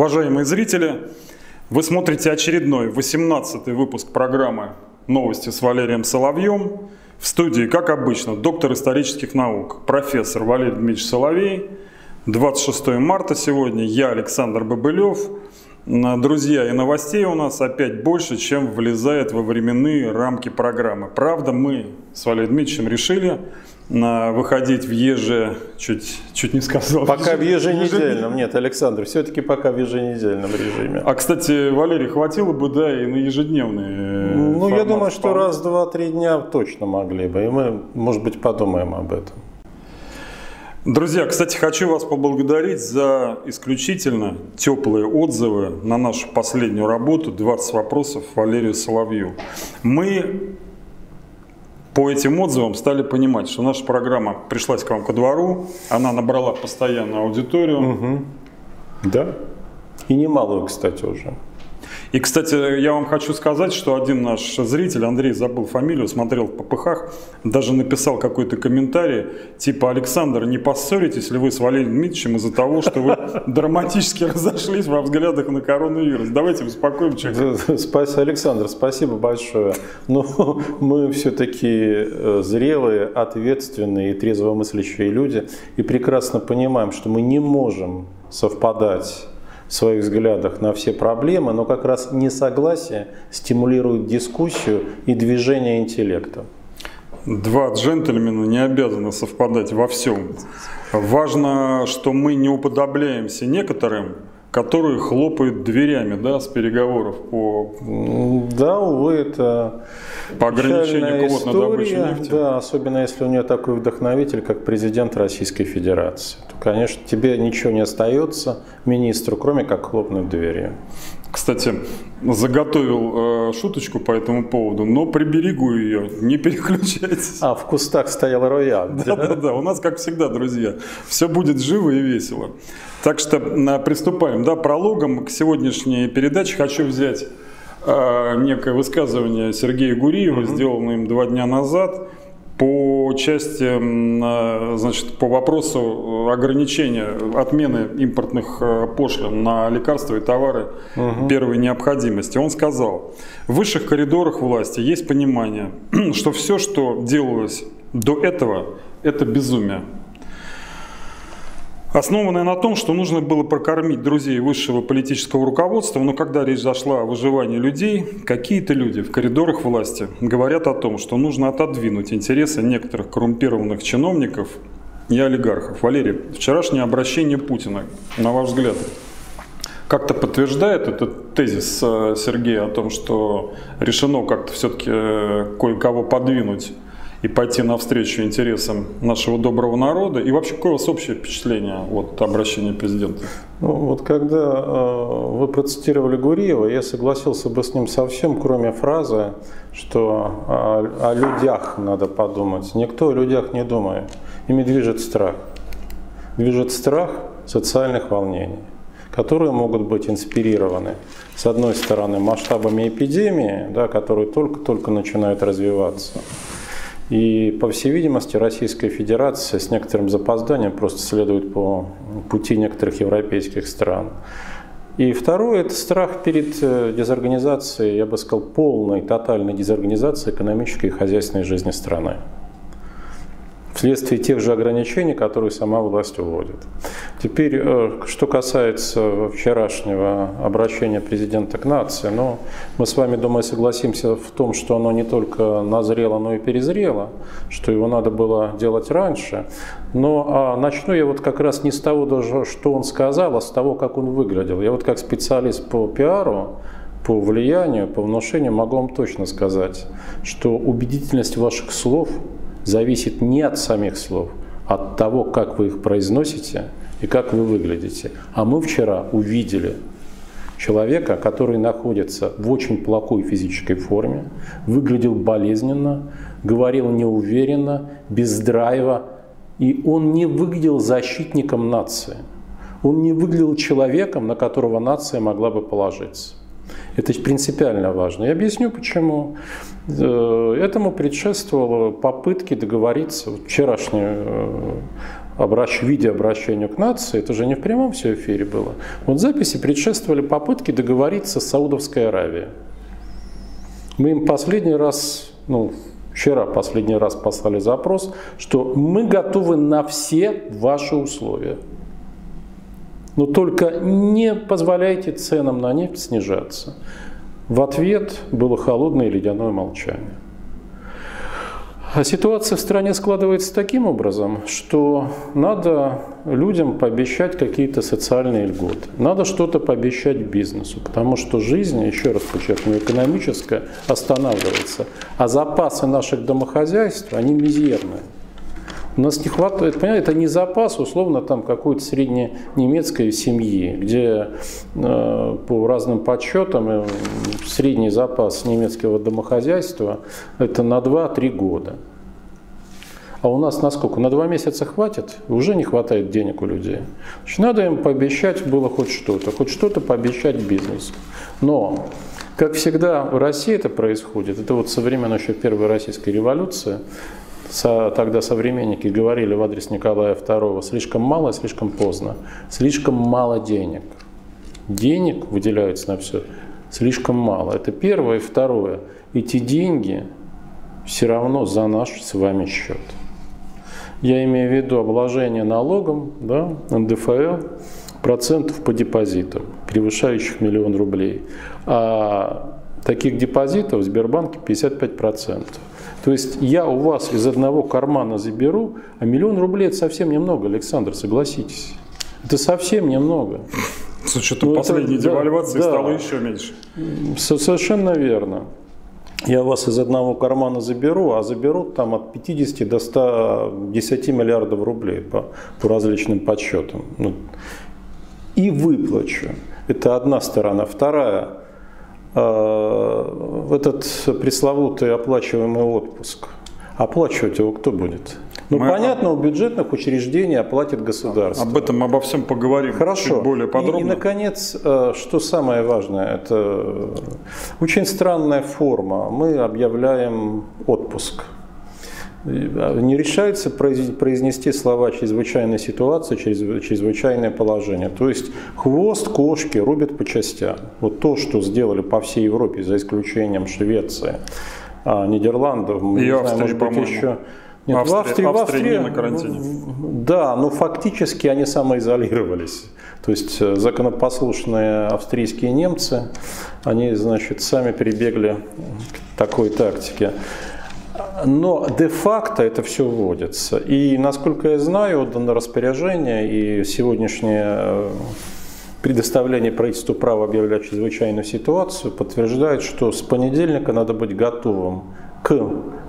Уважаемые зрители, вы смотрите очередной 18-й выпуск программы «Новости с Валерием Соловьем». В студии, как обычно, доктор исторических наук, профессор Валерий Дмитриевич Соловей. 26 марта сегодня, я Александр Бобылев. Друзья, и новостей у нас опять больше, чем влезает во временные рамки программы. Правда, мы с Валерием Дмитриевичем решили на выходить в еже, чуть, чуть не сказал. Пока в еженедельном, нет, Александр, все-таки пока в еженедельном режиме. А, кстати, Валерий, хватило бы, да, и на ежедневные Ну, я думаю, что раз, два, три дня точно могли бы, и мы, может быть, подумаем об этом. Друзья, кстати, хочу вас поблагодарить за исключительно теплые отзывы на нашу последнюю работу «20 вопросов Валерию Соловью». Мы по этим отзывам стали понимать, что наша программа пришлась к вам ко двору, она набрала постоянную аудиторию. Угу. Да. И немалую, кстати, уже. И, кстати, я вам хочу сказать, что один наш зритель, Андрей, забыл фамилию, смотрел в ППХ, даже написал какой-то комментарий, типа, Александр, не поссоритесь ли вы с Валерием Дмитриевичем из-за того, что вы драматически разошлись во взглядах на коронавирус? Давайте успокоим человека. Спасибо, Александр, спасибо большое. Но ну, мы все-таки э, зрелые, ответственные и трезвомыслящие люди и прекрасно понимаем, что мы не можем совпадать в своих взглядах на все проблемы, но как раз несогласие стимулирует дискуссию и движение интеллекта. Два джентльмена не обязаны совпадать во всем. Важно, что мы не уподобляемся некоторым, которые хлопают дверями да, с переговоров по... Да, увы, это по ограничению квот на добычу нефти. Да, особенно если у нее такой вдохновитель, как президент Российской Федерации. То, конечно, тебе ничего не остается, министру, кроме как хлопнуть дверью. Кстати, заготовил э, шуточку по этому поводу, но приберегу ее, не переключайтесь. А, в кустах стоял рояк. Да, да, да, у нас, как всегда, друзья, все будет живо и весело. Так что э, приступаем. Да, прологом к сегодняшней передаче хочу взять э, некое высказывание Сергея Гуриева, угу. сделанное им два дня назад по части, значит, по вопросу ограничения, отмены импортных э, пошлин на лекарства и товары угу. первой необходимости, он сказал, в высших коридорах власти есть понимание, что все, что делалось до этого, это безумие основанная на том, что нужно было прокормить друзей высшего политического руководства, но когда речь зашла о выживании людей, какие-то люди в коридорах власти говорят о том, что нужно отодвинуть интересы некоторых коррумпированных чиновников и олигархов. Валерий, вчерашнее обращение Путина, на ваш взгляд, как-то подтверждает этот тезис э, Сергея о том, что решено как-то все-таки э, кое-кого подвинуть и пойти навстречу интересам нашего доброго народа? И вообще, какое у вас общее впечатление от обращения президента? Ну, вот когда э, вы процитировали Гуриева, я согласился бы с ним совсем, кроме фразы, что о, о людях надо подумать. Никто о людях не думает. Ими движет страх. Движет страх социальных волнений которые могут быть инспирированы, с одной стороны, масштабами эпидемии, да, которые только-только начинают развиваться, и, по всей видимости, Российская Федерация с некоторым запозданием просто следует по пути некоторых европейских стран. И второе – это страх перед э, дезорганизацией, я бы сказал, полной, тотальной дезорганизацией экономической и хозяйственной жизни страны вследствие тех же ограничений, которые сама власть уводит. Теперь, э, что касается вчерашнего обращения президента к нации, ну, мы с вами, думаю, согласимся в том, что оно не только назрело, но и перезрело, что его надо было делать раньше. Но а начну я вот как раз не с того, даже, что он сказал, а с того, как он выглядел. Я вот как специалист по пиару, по влиянию, по внушению могу вам точно сказать, что убедительность ваших слов – зависит не от самих слов, а от того, как вы их произносите и как вы выглядите. А мы вчера увидели человека, который находится в очень плохой физической форме, выглядел болезненно, говорил неуверенно, без драйва, и он не выглядел защитником нации. Он не выглядел человеком, на которого нация могла бы положиться. Это принципиально важно. Я объясню почему. Э, этому предшествовало попытки договориться, вчерашнее э, обращ... виде обращения к нации, это же не в прямом все эфире было. Вот записи предшествовали попытки договориться с Саудовской Аравией. Мы им последний раз, ну, вчера последний раз послали запрос, что мы готовы на все ваши условия. Но только не позволяйте ценам на нефть снижаться. В ответ было холодное и ледяное молчание. А ситуация в стране складывается таким образом, что надо людям пообещать какие-то социальные льготы. Надо что-то пообещать бизнесу, потому что жизнь, еще раз подчеркну, экономическая останавливается, а запасы наших домохозяйств, они мизерные. У нас не хватает, понимаете, это не запас, условно, там какой-то средненемецкой семьи, где э, по разным подсчетам э, средний запас немецкого домохозяйства это на 2-3 года. А у нас на сколько? На два месяца хватит? Уже не хватает денег у людей. Значит, надо им пообещать было хоть что-то, хоть что-то пообещать бизнесу. Но, как всегда в России это происходит, это вот со времен еще Первой Российской революции, со, тогда современники говорили в адрес Николая II, слишком мало, слишком поздно, слишком мало денег. Денег выделяется на все слишком мало. Это первое. И второе. Эти деньги все равно за наш с вами счет. Я имею в виду обложение налогом, да, НДФЛ, процентов по депозитам, превышающих миллион рублей. А таких депозитов в Сбербанке 55%. То есть я у вас из одного кармана заберу, а миллион рублей это совсем немного, Александр, согласитесь. Это совсем немного. С учетом ну, последней это, девальвации да, стало да, еще меньше. Совершенно верно. Я вас из одного кармана заберу, а заберут там от 50 до 110 миллиардов рублей по, по различным подсчетам. Ну, и выплачу. Это одна сторона. Вторая этот пресловутый оплачиваемый отпуск. Оплачивать его кто будет? Ну, Мы понятно, у бюджетных учреждений оплатит государство. Об этом, обо всем поговорим Хорошо. чуть более подробно. И, и, наконец, э, что самое важное, это очень странная форма. Мы объявляем отпуск. Не решается произнести слова чрезвычайной ситуации, чрезвычайное положение. То есть хвост кошки рубят по частям. Вот то, что сделали по всей Европе, за исключением Швеции, а, Нидерландов, мы не Австрии, знаем, может быть, еще нет, Австрия, в Австрии, в Австрии на карантине. Да, но фактически они самоизолировались. То есть э, законопослушные австрийские немцы, они, значит, сами перебегли к такой тактике. Но де-факто это все вводится. И, насколько я знаю, отдано распоряжение, и сегодняшнее э, предоставление правительству права объявлять чрезвычайную ситуацию подтверждает, что с понедельника надо быть готовым к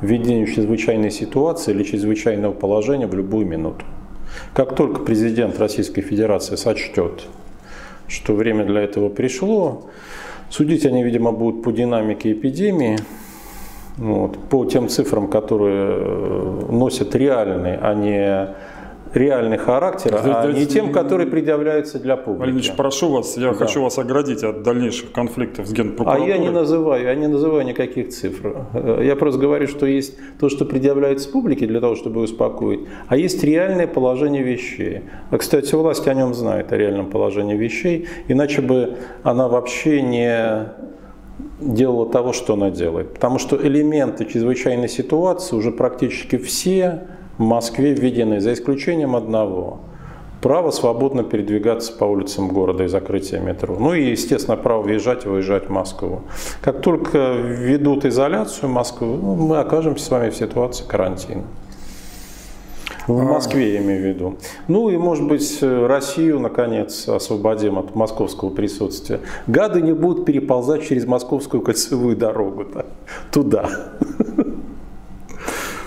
введению чрезвычайной ситуации или чрезвычайного положения в любую минуту. Как только президент Российской Федерации сочтет, что время для этого пришло, судить они, видимо, будут по динамике эпидемии, вот, по тем цифрам, которые э, носят реальный, а не реальный характер, а да, не тем, который предъявляется для публики. Ильич, прошу вас, я да. хочу вас оградить от дальнейших конфликтов с генпрокуратурой. А я не называю, я не называю никаких цифр. Я просто говорю, что есть то, что предъявляется публике для того, чтобы успокоить, а есть реальное положение вещей. А, кстати, власть о нем знает, о реальном положении вещей, иначе бы она вообще не делала того, что она делает. Потому что элементы чрезвычайной ситуации уже практически все в Москве введены, за исключением одного. Право свободно передвигаться по улицам города и закрытия метро. Ну и, естественно, право въезжать и выезжать в Москву. Как только введут изоляцию Москвы, ну, мы окажемся с вами в ситуации карантина. В а. Москве, я имею в виду. Ну и, может быть, Россию, наконец, освободим от московского присутствия. Гады не будут переползать через московскую кольцевую дорогу туда.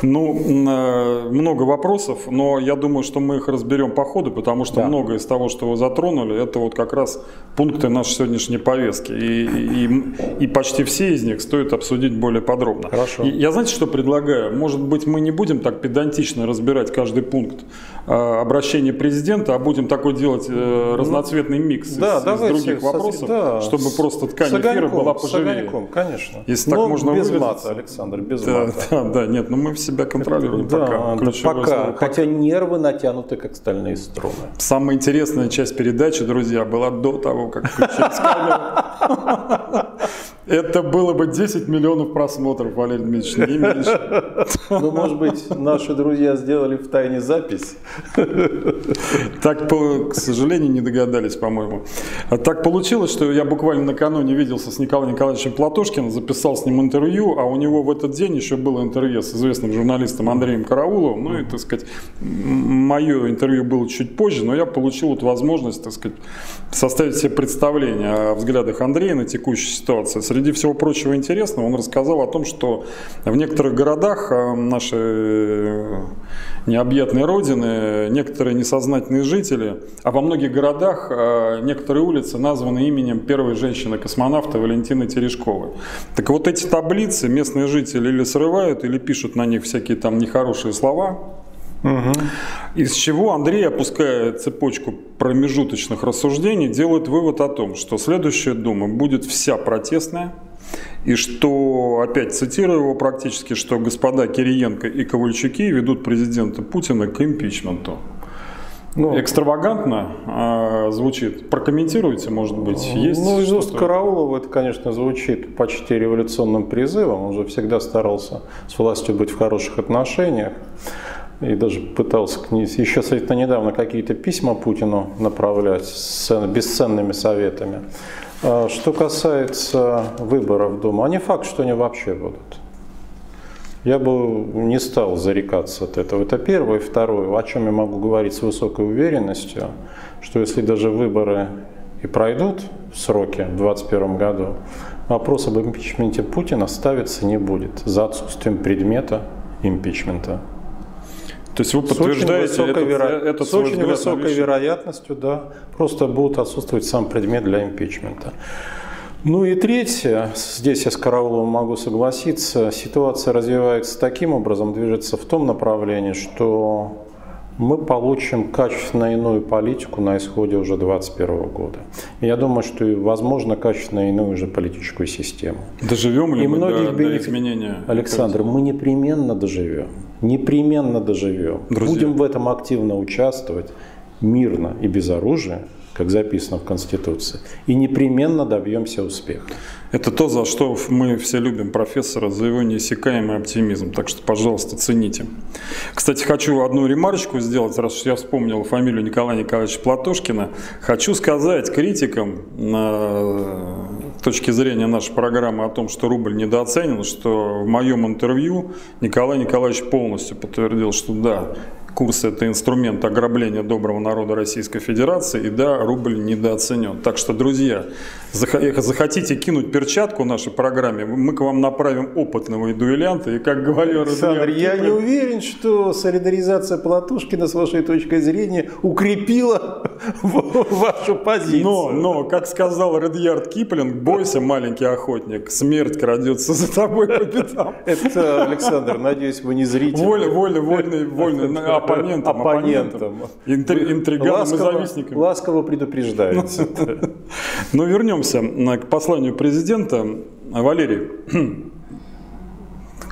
Ну, э, много вопросов, но я думаю, что мы их разберем по ходу, потому что да. многое из того, что вы затронули, это вот как раз пункты нашей сегодняшней повестки. И, и, и почти все из них стоит обсудить более подробно. Хорошо. И я знаете, что предлагаю? Может быть, мы не будем так педантично разбирать каждый пункт э, обращения президента, а будем такой делать э, разноцветный микс да, из, из других вопросов, да, чтобы просто ткань эфира была поживее. С огоньком, конечно. Если но так можно без выразиться. мата, Александр, без да, мата. Да, да, нет, ну мы все себя контролируем да, пока. Да, пока. Хотя нервы натянуты, как стальные струны. Самая интересная часть передачи, друзья, была до того, как включились камеры. Это было бы 10 миллионов просмотров, Валерий Дмитриевич, не меньше. Ну, может быть, наши друзья сделали в тайне запись. Так, к сожалению, не догадались, по-моему. А так получилось, что я буквально накануне виделся с Николаем Николаевичем Платошкиным, записал с ним интервью, а у него в этот день еще было интервью с известным журналистом Андреем Карауловым. Ну и, так сказать, мое интервью было чуть позже, но я получил вот возможность, так сказать, составить себе представление о взглядах Андрея на текущую ситуацию. Среди всего прочего интересного он рассказал о том, что в некоторых городах э, нашей э, необъятной родины некоторые несознательные жители, а во многих городах э, некоторые улицы названы именем первой женщины-космонавта Валентины Терешковой. Так вот эти таблицы местные жители или срывают, или пишут на них всякие там нехорошие слова, Угу. Из чего Андрей, опуская цепочку промежуточных рассуждений, делает вывод о том, что следующая Дума будет вся протестная, и что, опять цитирую его практически, что господа Кириенко и Ковальчуки ведут президента Путина к импичменту. Ну, Экстравагантно э, звучит. Прокомментируйте, может быть, есть Ну, из уст Караулова это, конечно, звучит почти революционным призывом. Он же всегда старался с властью быть в хороших отношениях и даже пытался к ней, еще совсем недавно какие-то письма Путину направлять с бесценными советами. А что касается выборов Думу, а не факт, что они вообще будут. Я бы не стал зарекаться от этого. Это первое. Второе, о чем я могу говорить с высокой уверенностью, что если даже выборы и пройдут в сроки в 2021 году, вопрос об импичменте Путина ставиться не будет за отсутствием предмета импичмента. То есть вы подтверждаете с очень этот, веро... этот с очень высокой вероятностью, да, просто будут отсутствовать сам предмет для импичмента. Ну и третье, здесь я с Карауловым могу согласиться, ситуация развивается таким образом, движется в том направлении, что мы получим качественно иную политику на исходе уже 2021 года. И я думаю, что, возможно, качественно иную уже политическую систему. Доживем ли и мы до, до изменения? Александр, мы непременно доживем непременно доживем. Друзья. Будем в этом активно участвовать, мирно и без оружия, как записано в Конституции, и непременно добьемся успеха. Это то, за что мы все любим профессора, за его неиссякаемый оптимизм. Так что, пожалуйста, цените. Кстати, хочу одну ремарочку сделать, раз я вспомнил фамилию Николая Николаевича Платошкина. Хочу сказать критикам на точки зрения нашей программы о том, что рубль недооценен, что в моем интервью Николай Николаевич полностью подтвердил, что да, Курс – это инструмент ограбления доброго народа Российской Федерации, и да, рубль недооценен. Так что, друзья, захотите кинуть перчатку нашей программе, мы к вам направим опытного дуэлянта, и как говорил Александр, я не уверен, что солидаризация Платушкина, с вашей точки зрения, укрепила вашу позицию. Но, но, как сказал Редьярд Киплинг, бойся, маленький охотник, смерть крадется за тобой по пятам. Это, Александр, надеюсь, вы не зритель. Воля, воля, вольный, вольный оппонентам, оппонентам, интри, интриганам ласково, и завистникам. Ласково предупреждается. Но вернемся к посланию президента. Валерий,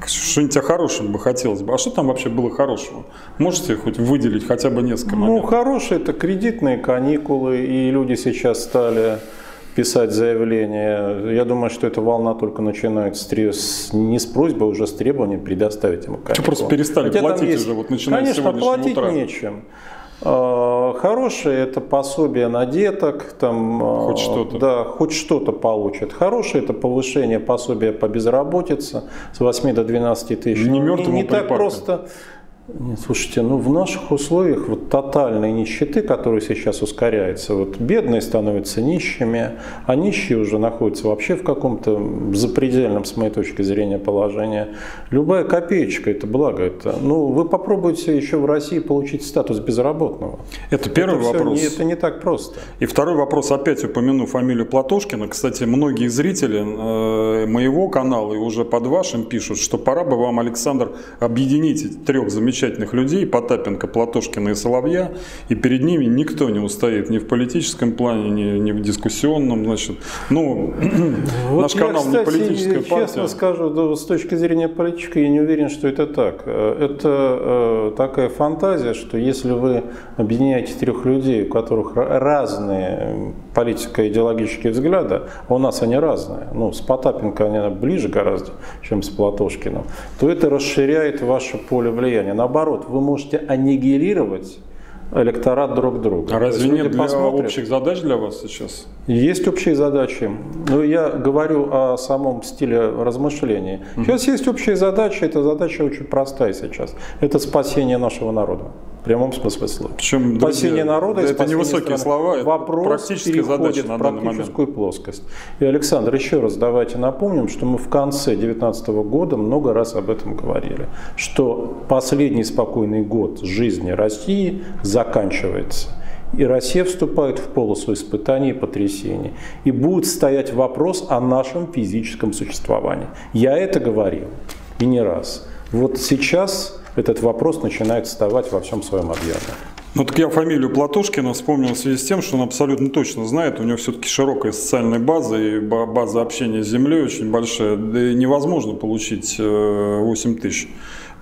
что-нибудь о хорошем бы хотелось бы. А что там вообще было хорошего? Можете хоть выделить хотя бы несколько ну, моментов? Ну, хорошее это кредитные каникулы, и люди сейчас стали писать заявление. Я думаю, что эта волна только начинается с, не с просьбой, а уже с требованием предоставить ему каникулы. Просто перестали Хотя платить есть, уже, вот начиная Конечно, с платить утра. нечем. А, хорошее это пособие на деток, там, а, хоть что-то. Да, хоть что-то получат. Хорошее это повышение пособия по безработице с 8 до 12 тысяч. Не, не, не так просто нет, слушайте, ну в наших условиях вот тотальной нищеты, которая сейчас ускоряется, вот бедные становятся нищими, а нищие уже находятся вообще в каком-то запредельном, с моей точки зрения, положении. Любая копеечка – это благо. Это, ну, вы попробуйте еще в России получить статус безработного. Это первый это вопрос. Не, это не так просто. И второй вопрос, опять упомяну фамилию Платошкина. Кстати, многие зрители э, моего канала и уже под вашим пишут, что пора бы вам, Александр, объединить трех замечательных замечательных людей, Потапенко, Платошкина и Соловья, и перед ними никто не устоит ни в политическом плане, ни, ни в дискуссионном, значит. Ну, вот наш я, канал кстати, не политическая честно партия. честно скажу, с точки зрения политики, я не уверен, что это так. Это э, такая фантазия, что если вы объединяете трех людей, у которых разные политико-идеологические взгляды, а у нас они разные, ну, с Потапенко они ближе гораздо, чем с Платошкиным, то это расширяет ваше поле влияния. Наоборот, вы можете аннигилировать электорат друг друга. А разве нет для посмотрят. общих задач для вас сейчас? Есть общие задачи. Но я говорю о самом стиле размышления. Сейчас есть общие задачи. Эта задача очень простая сейчас. Это спасение нашего народа. В прямом смысле слова. Причем, спасение народа это не высокие слова, это вопрос практическая задача на в практическую момент. плоскость. И, Александр, еще раз давайте напомним, что мы в конце 2019 года много раз об этом говорили, что последний спокойный год жизни России заканчивается. И Россия вступает в полосу испытаний и потрясений. И будет стоять вопрос о нашем физическом существовании. Я это говорил и не раз. Вот сейчас этот вопрос начинает вставать во всем своем объеме. Ну так я фамилию Платошкина вспомнил в связи с тем, что он абсолютно точно знает, у него все-таки широкая социальная база и база общения с землей очень большая, да и невозможно получить 8 э, тысяч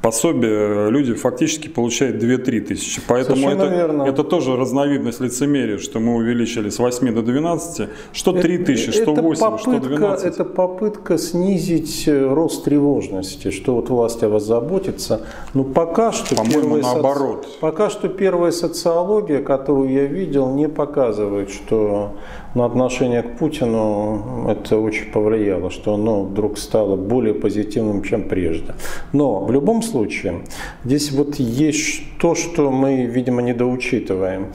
пособие люди фактически получают 2-3 тысячи. Поэтому это, это тоже разновидность лицемерия, что мы увеличили с 8 до 12, что 3 тысячи, что 8, попытка, что 12. Это попытка снизить э, рост тревожности, что вот власть о вас заботится. Но пока что... По-моему, наоборот. Соци... Пока что первая социология, которую я видел, не показывает, что на отношение к Путину это очень повлияло, что оно вдруг стало более позитивным, чем прежде. Но в любом случае, здесь вот есть то, что мы, видимо, недоучитываем.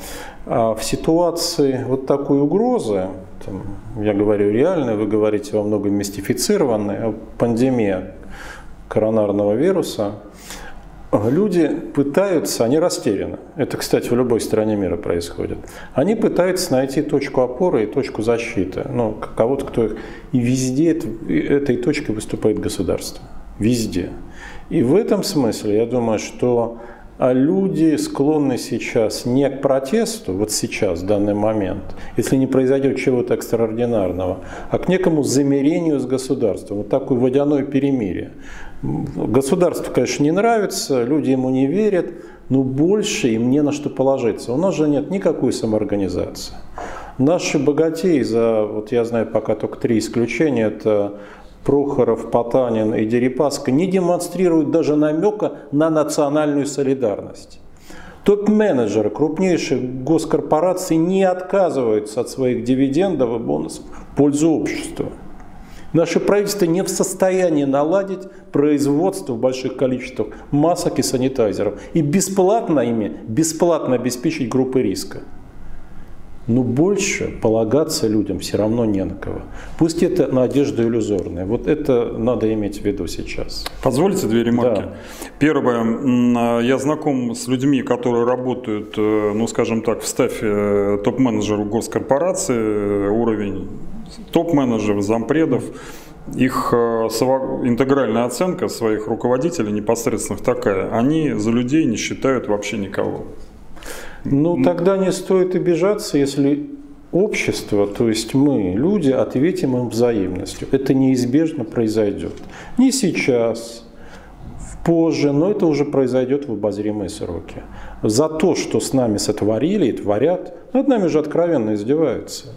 А в ситуации вот такой угрозы, там, я говорю реальной, вы говорите во многом мистифицированной, пандемия коронарного вируса – Люди пытаются, они растеряны. Это, кстати, в любой стране мира происходит. Они пытаются найти точку опоры и точку защиты. Ну, кого-то, кто их... И везде этой точкой выступает государство. Везде. И в этом смысле я думаю, что а люди склонны сейчас не к протесту, вот сейчас, в данный момент, если не произойдет чего-то экстраординарного, а к некому замерению с государством, вот такое водяное перемирие. Государство, конечно, не нравится, люди ему не верят, но больше им не на что положиться. У нас же нет никакой самоорганизации. Наши богатеи, за, вот я знаю пока только три исключения, это Прохоров, Потанин и Дерипаска, не демонстрируют даже намека на национальную солидарность. Топ-менеджеры крупнейших госкорпораций не отказываются от своих дивидендов и бонусов в пользу общества. Наше правительство не в состоянии наладить производство в больших количествах масок и санитайзеров и бесплатно ими, бесплатно обеспечить группы риска. Но больше полагаться людям все равно не на кого. Пусть это надежда иллюзорная. Вот это надо иметь в виду сейчас. Позвольте две ремарки. Да. Первое. Я знаком с людьми, которые работают, э, ну скажем так, в стафе э, топ-менеджеру госкорпорации, э, уровень топ-менеджеров, зампредов, их э, интегральная оценка своих руководителей непосредственных такая, они за людей не считают вообще никого. Ну, тогда не стоит обижаться, если общество, то есть мы, люди, ответим им взаимностью. Это неизбежно произойдет. Не сейчас, позже, но это уже произойдет в обозримые сроки. За то, что с нами сотворили и творят, над нами же откровенно издеваются.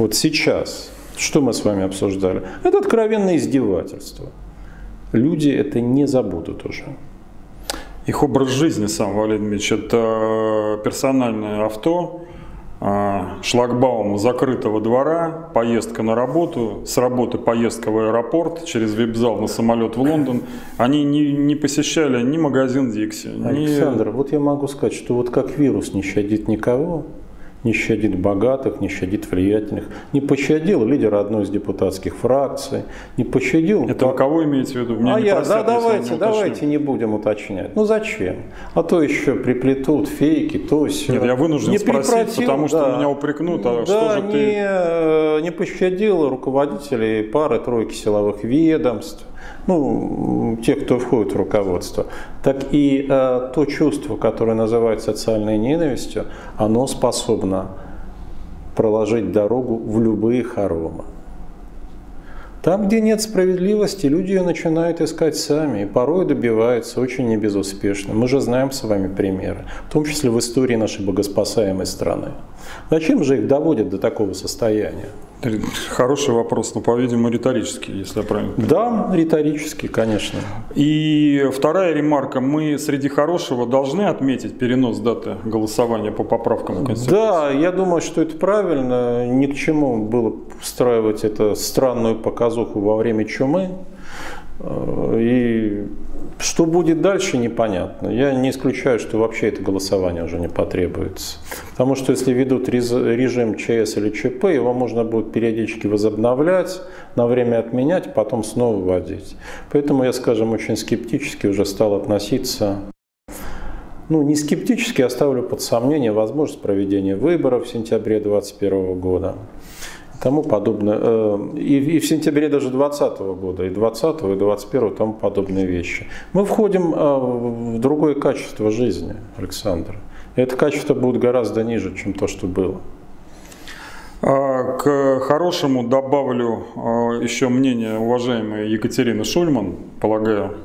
Вот сейчас, что мы с вами обсуждали? Это откровенное издевательство. Люди это не забудут уже. Их образ жизни сам, Валерий Дмитриевич, это персональное авто, а, шлагбаум закрытого двора, поездка на работу, с работы поездка в аэропорт, через вип-зал на самолет в Лондон. Они не, не посещали ни магазин Дикси. Александр, ни... вот я могу сказать, что вот как вирус не щадит никого, не щадит богатых, не щадит влиятельных, не пощадил лидера одной из депутатских фракций, не пощадил... Это вы кого имеете в виду? Мне а я, простят, да, давайте, давайте не будем уточнять. Ну зачем? А то еще приплетут фейки, то все. Нет, я вынужден не спросить, потому что да. меня упрекнут, а да, что же не, ты... не пощадил руководителей пары-тройки силовых ведомств, ну, тех, кто входит в руководство, так и э, то чувство, которое называется социальной ненавистью, оно способно проложить дорогу в любые хоромы. Там, где нет справедливости, люди ее начинают искать сами, и порой добиваются очень небезуспешно. Мы же знаем с вами примеры, в том числе в истории нашей богоспасаемой страны. Зачем же их доводят до такого состояния? Хороший вопрос, но, по-видимому, риторический, если я правильно понимаю. Да, риторический, конечно. И вторая ремарка. Мы среди хорошего должны отметить перенос даты голосования по поправкам в Конституцию? Да, я думаю, что это правильно. Ни к чему было устраивать эту странную показуху во время чумы. И что будет дальше, непонятно. Я не исключаю, что вообще это голосование уже не потребуется. Потому что если ведут режим ЧС или ЧП, его можно будет периодически возобновлять, на время отменять, потом снова вводить. Поэтому я, скажем, очень скептически уже стал относиться ну, не скептически, оставлю под сомнение возможность проведения выборов в сентябре 2021 года тому подобное. Э, и, и в сентябре даже 2020 года, и 2020, и 2021 тому подобные вещи. Мы входим э, в другое качество жизни, Александр. Это качество будет гораздо ниже, чем то, что было. А, к хорошему добавлю а, еще мнение уважаемой Екатерины Шульман, полагаю,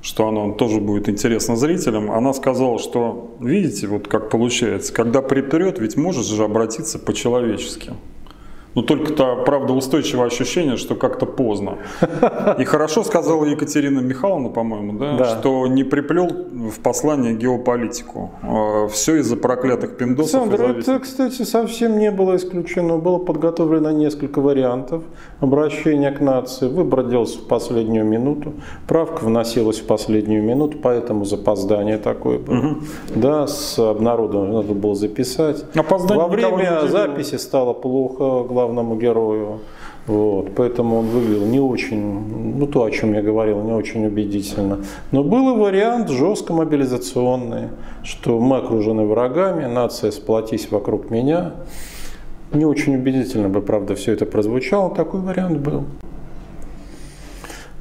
что оно тоже будет интересно зрителям. Она сказала, что видите, вот как получается, когда притрет, ведь можешь же обратиться по-человечески. Но только-то, правда, устойчивое ощущение, что как-то поздно. И хорошо сказала Екатерина Михайловна, по-моему, да, да. что не приплел в послание геополитику. А, Все из-за проклятых пиндосов. Александр, это, кстати, совсем не было исключено. Было подготовлено несколько вариантов обращения к нации. Выбор делался в последнюю минуту. Правка вносилась в последнюю минуту, поэтому запоздание такое было. Угу. Да, с обнародованием надо было записать. Опоздание Во время записи стало плохо главному герою. Вот, поэтому он выглядел не очень, ну то, о чем я говорил, не очень убедительно. Но был и вариант жестко мобилизационный, что мы окружены врагами, нация сплотись вокруг меня. Не очень убедительно бы, правда, все это прозвучало, такой вариант был.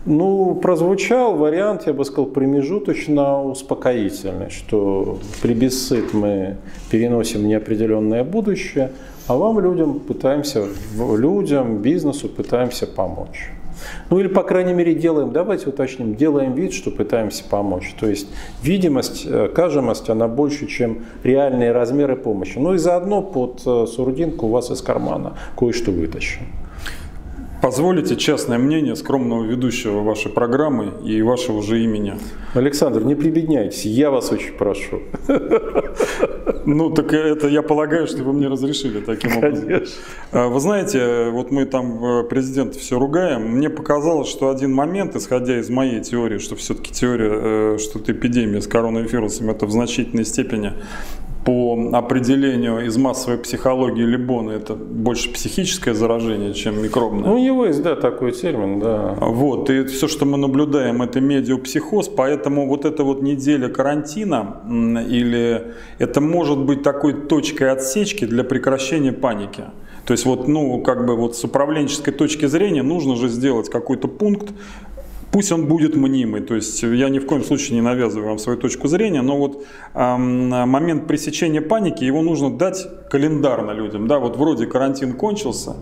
Ну, прозвучал вариант, я бы сказал, промежуточно успокоительный, что плебисцит мы переносим неопределенное будущее, а вам, людям, пытаемся, людям, бизнесу пытаемся помочь. Ну или, по крайней мере, делаем, давайте уточним, делаем вид, что пытаемся помочь. То есть видимость, э, кажемость, она больше, чем реальные размеры помощи. Ну и заодно под э, сурдинку у вас из кармана кое-что вытащим. Позволите частное мнение скромного ведущего вашей программы и вашего же имени. Александр, не прибедняйтесь, я вас очень прошу. Ну, так это я полагаю, что вы мне разрешили таким образом. Конечно. А, вы знаете, вот мы там э, президента все ругаем. Мне показалось, что один момент, исходя из моей теории, что все-таки теория, э, что эпидемия с коронавирусом, это в значительной степени по определению из массовой психологии Либона это больше психическое заражение, чем микробное. Ну, у него есть, да, такой термин, да. Вот, и все, что мы наблюдаем, это медиапсихоз, поэтому вот эта вот неделя карантина, или это может быть такой точкой отсечки для прекращения паники. То есть вот, ну, как бы вот с управленческой точки зрения нужно же сделать какой-то пункт, Пусть он будет мнимый, то есть я ни в коем случае не навязываю вам свою точку зрения, но вот эм, момент пресечения паники, его нужно дать календарно людям. Да, вот вроде карантин кончился.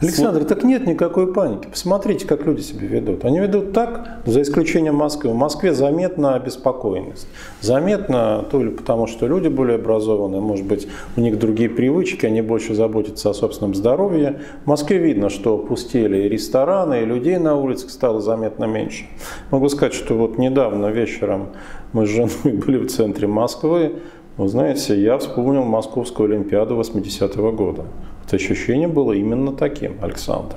Александр, так нет никакой паники. Посмотрите, как люди себя ведут. Они ведут так, за исключением Москвы. В Москве заметна обеспокоенность. Заметно то ли потому, что люди более образованные, может быть, у них другие привычки, они больше заботятся о собственном здоровье. В Москве видно, что пустели и рестораны, и людей на улицах стало заметно меньше меньше. Могу сказать, что вот недавно вечером мы с женой были в центре Москвы. Вы знаете, я вспомнил Московскую Олимпиаду 80-го года. Это ощущение было именно таким, Александр.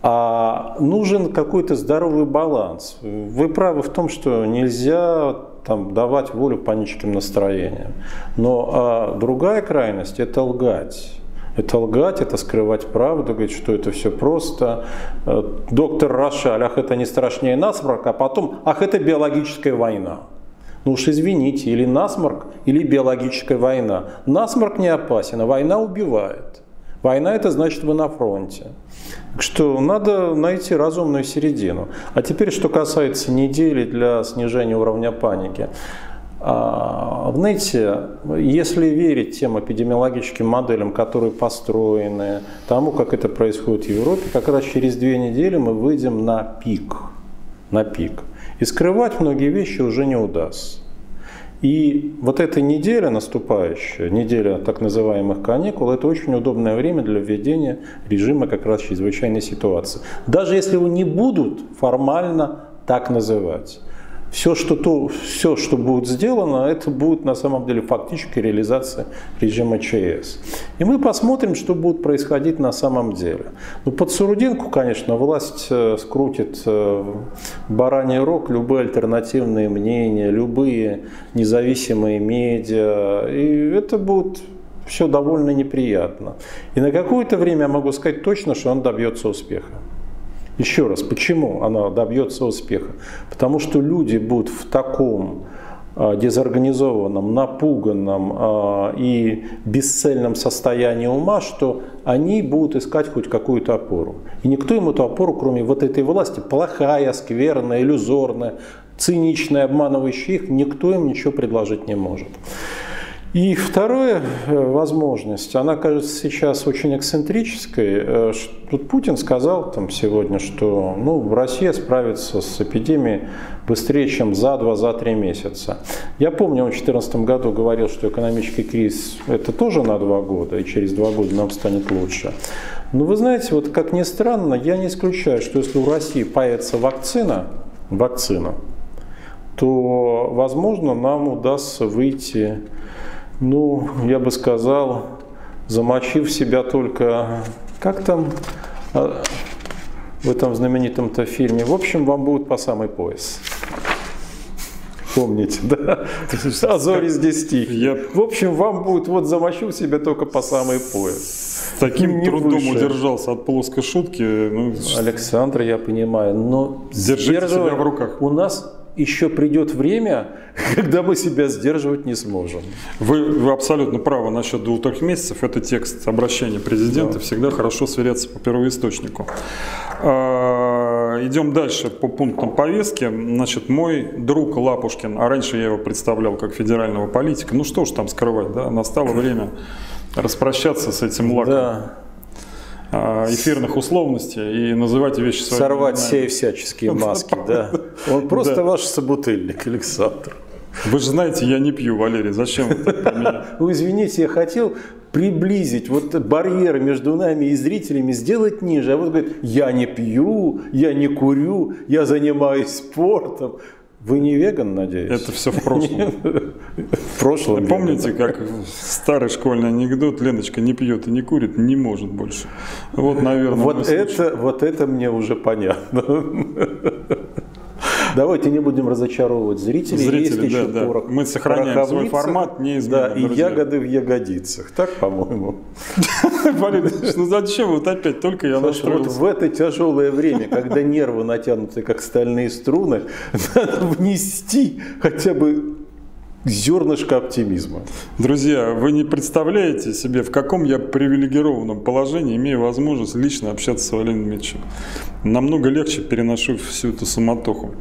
А нужен какой-то здоровый баланс. Вы правы в том, что нельзя там, давать волю паническим настроениям. Но а другая крайность – это лгать. Это лгать, это скрывать правду, говорить, что это все просто. Э, доктор Рошаль, ах, это не страшнее насморк, а потом, ах, это биологическая война. Ну уж извините, или насморк, или биологическая война. Насморк не опасен, а война убивает. Война это значит вы на фронте. Так что надо найти разумную середину. А теперь, что касается недели для снижения уровня паники. А, знаете, если верить тем эпидемиологическим моделям, которые построены, тому, как это происходит в Европе, как раз через две недели мы выйдем на пик. На пик. И скрывать многие вещи уже не удастся. И вот эта неделя наступающая, неделя так называемых каникул, это очень удобное время для введения режима как раз чрезвычайной ситуации. Даже если его не будут формально так называть все что, то, все, что будет сделано, это будет на самом деле фактически реализация режима ЧС. И мы посмотрим, что будет происходить на самом деле. Ну, под Сурудинку, конечно, власть э, скрутит э, бараний рог любые альтернативные мнения, любые независимые медиа. И это будет все довольно неприятно. И на какое-то время я могу сказать точно, что он добьется успеха. Еще раз, почему она добьется успеха? Потому что люди будут в таком а, дезорганизованном, напуганном а, и бесцельном состоянии ума, что они будут искать хоть какую-то опору. И никто им эту опору, кроме вот этой власти, плохая, скверная, иллюзорная, циничная, обманывающая их, никто им ничего предложить не может. И вторая э, возможность, она кажется сейчас очень эксцентрической. Э, тут Путин сказал там сегодня, что ну, Россия справится с эпидемией быстрее, чем за два, за три месяца. Я помню, он в 2014 году говорил, что экономический кризис это тоже на два года, и через два года нам станет лучше. Но вы знаете, вот как ни странно, я не исключаю, что если у России появится вакцина, вакцина, то, возможно, нам удастся выйти ну, я бы сказал, замочив себя только, как там а, в этом знаменитом-то фильме, в общем, вам будет по самый пояс. Помните, да? А зори здесь тихие. Я... В общем, вам будет, вот замочил себя только по самый пояс. С таким не трудом выше. удержался от плоской шутки. Ну, Александр, я понимаю, но Держите себя в руках. У нас еще придет время, когда мы себя сдерживать не сможем. Вы, вы абсолютно правы насчет двух-трех месяцев. Это текст обращения президента. Да. Всегда хорошо сверяться по первоисточнику. А, идем дальше по пунктам повестки. Значит, мой друг Лапушкин, а раньше я его представлял как федерального политика. Ну что ж там скрывать, да? Настало время распрощаться с этим лаком. Да. А, эфирных условностей и называть вещи своими Сорвать все всяческие маски, да. Он просто ваш собутыльник, Александр. Вы же знаете, я не пью, Валерий, зачем вы так Вы извините, я хотел приблизить вот барьер между нами и зрителями, сделать ниже. А вот говорит, я не пью, я не курю, я занимаюсь спортом. Вы не веган, надеюсь? Это все в прошлом. В прошлом. Помните, как старый школьный анекдот, Леночка не пьет и не курит, не может больше. Вот, наверное, вот это, вот это мне уже понятно. Давайте не будем разочаровывать зрителей. Зрители, Есть да, еще да. Порох, Мы сохраняем свой формат неизменно. Да, и друзья. ягоды в ягодицах. Так, по-моему. Валерий, ну зачем вот опять? Только я настроился. Вот в это тяжелое время, когда нервы натянуты, как стальные струны, надо внести хотя бы зернышко оптимизма. Друзья, вы не представляете себе, в каком я привилегированном положении имею возможность лично общаться с Валерием Митчем. Намного легче переношу всю эту суматоху.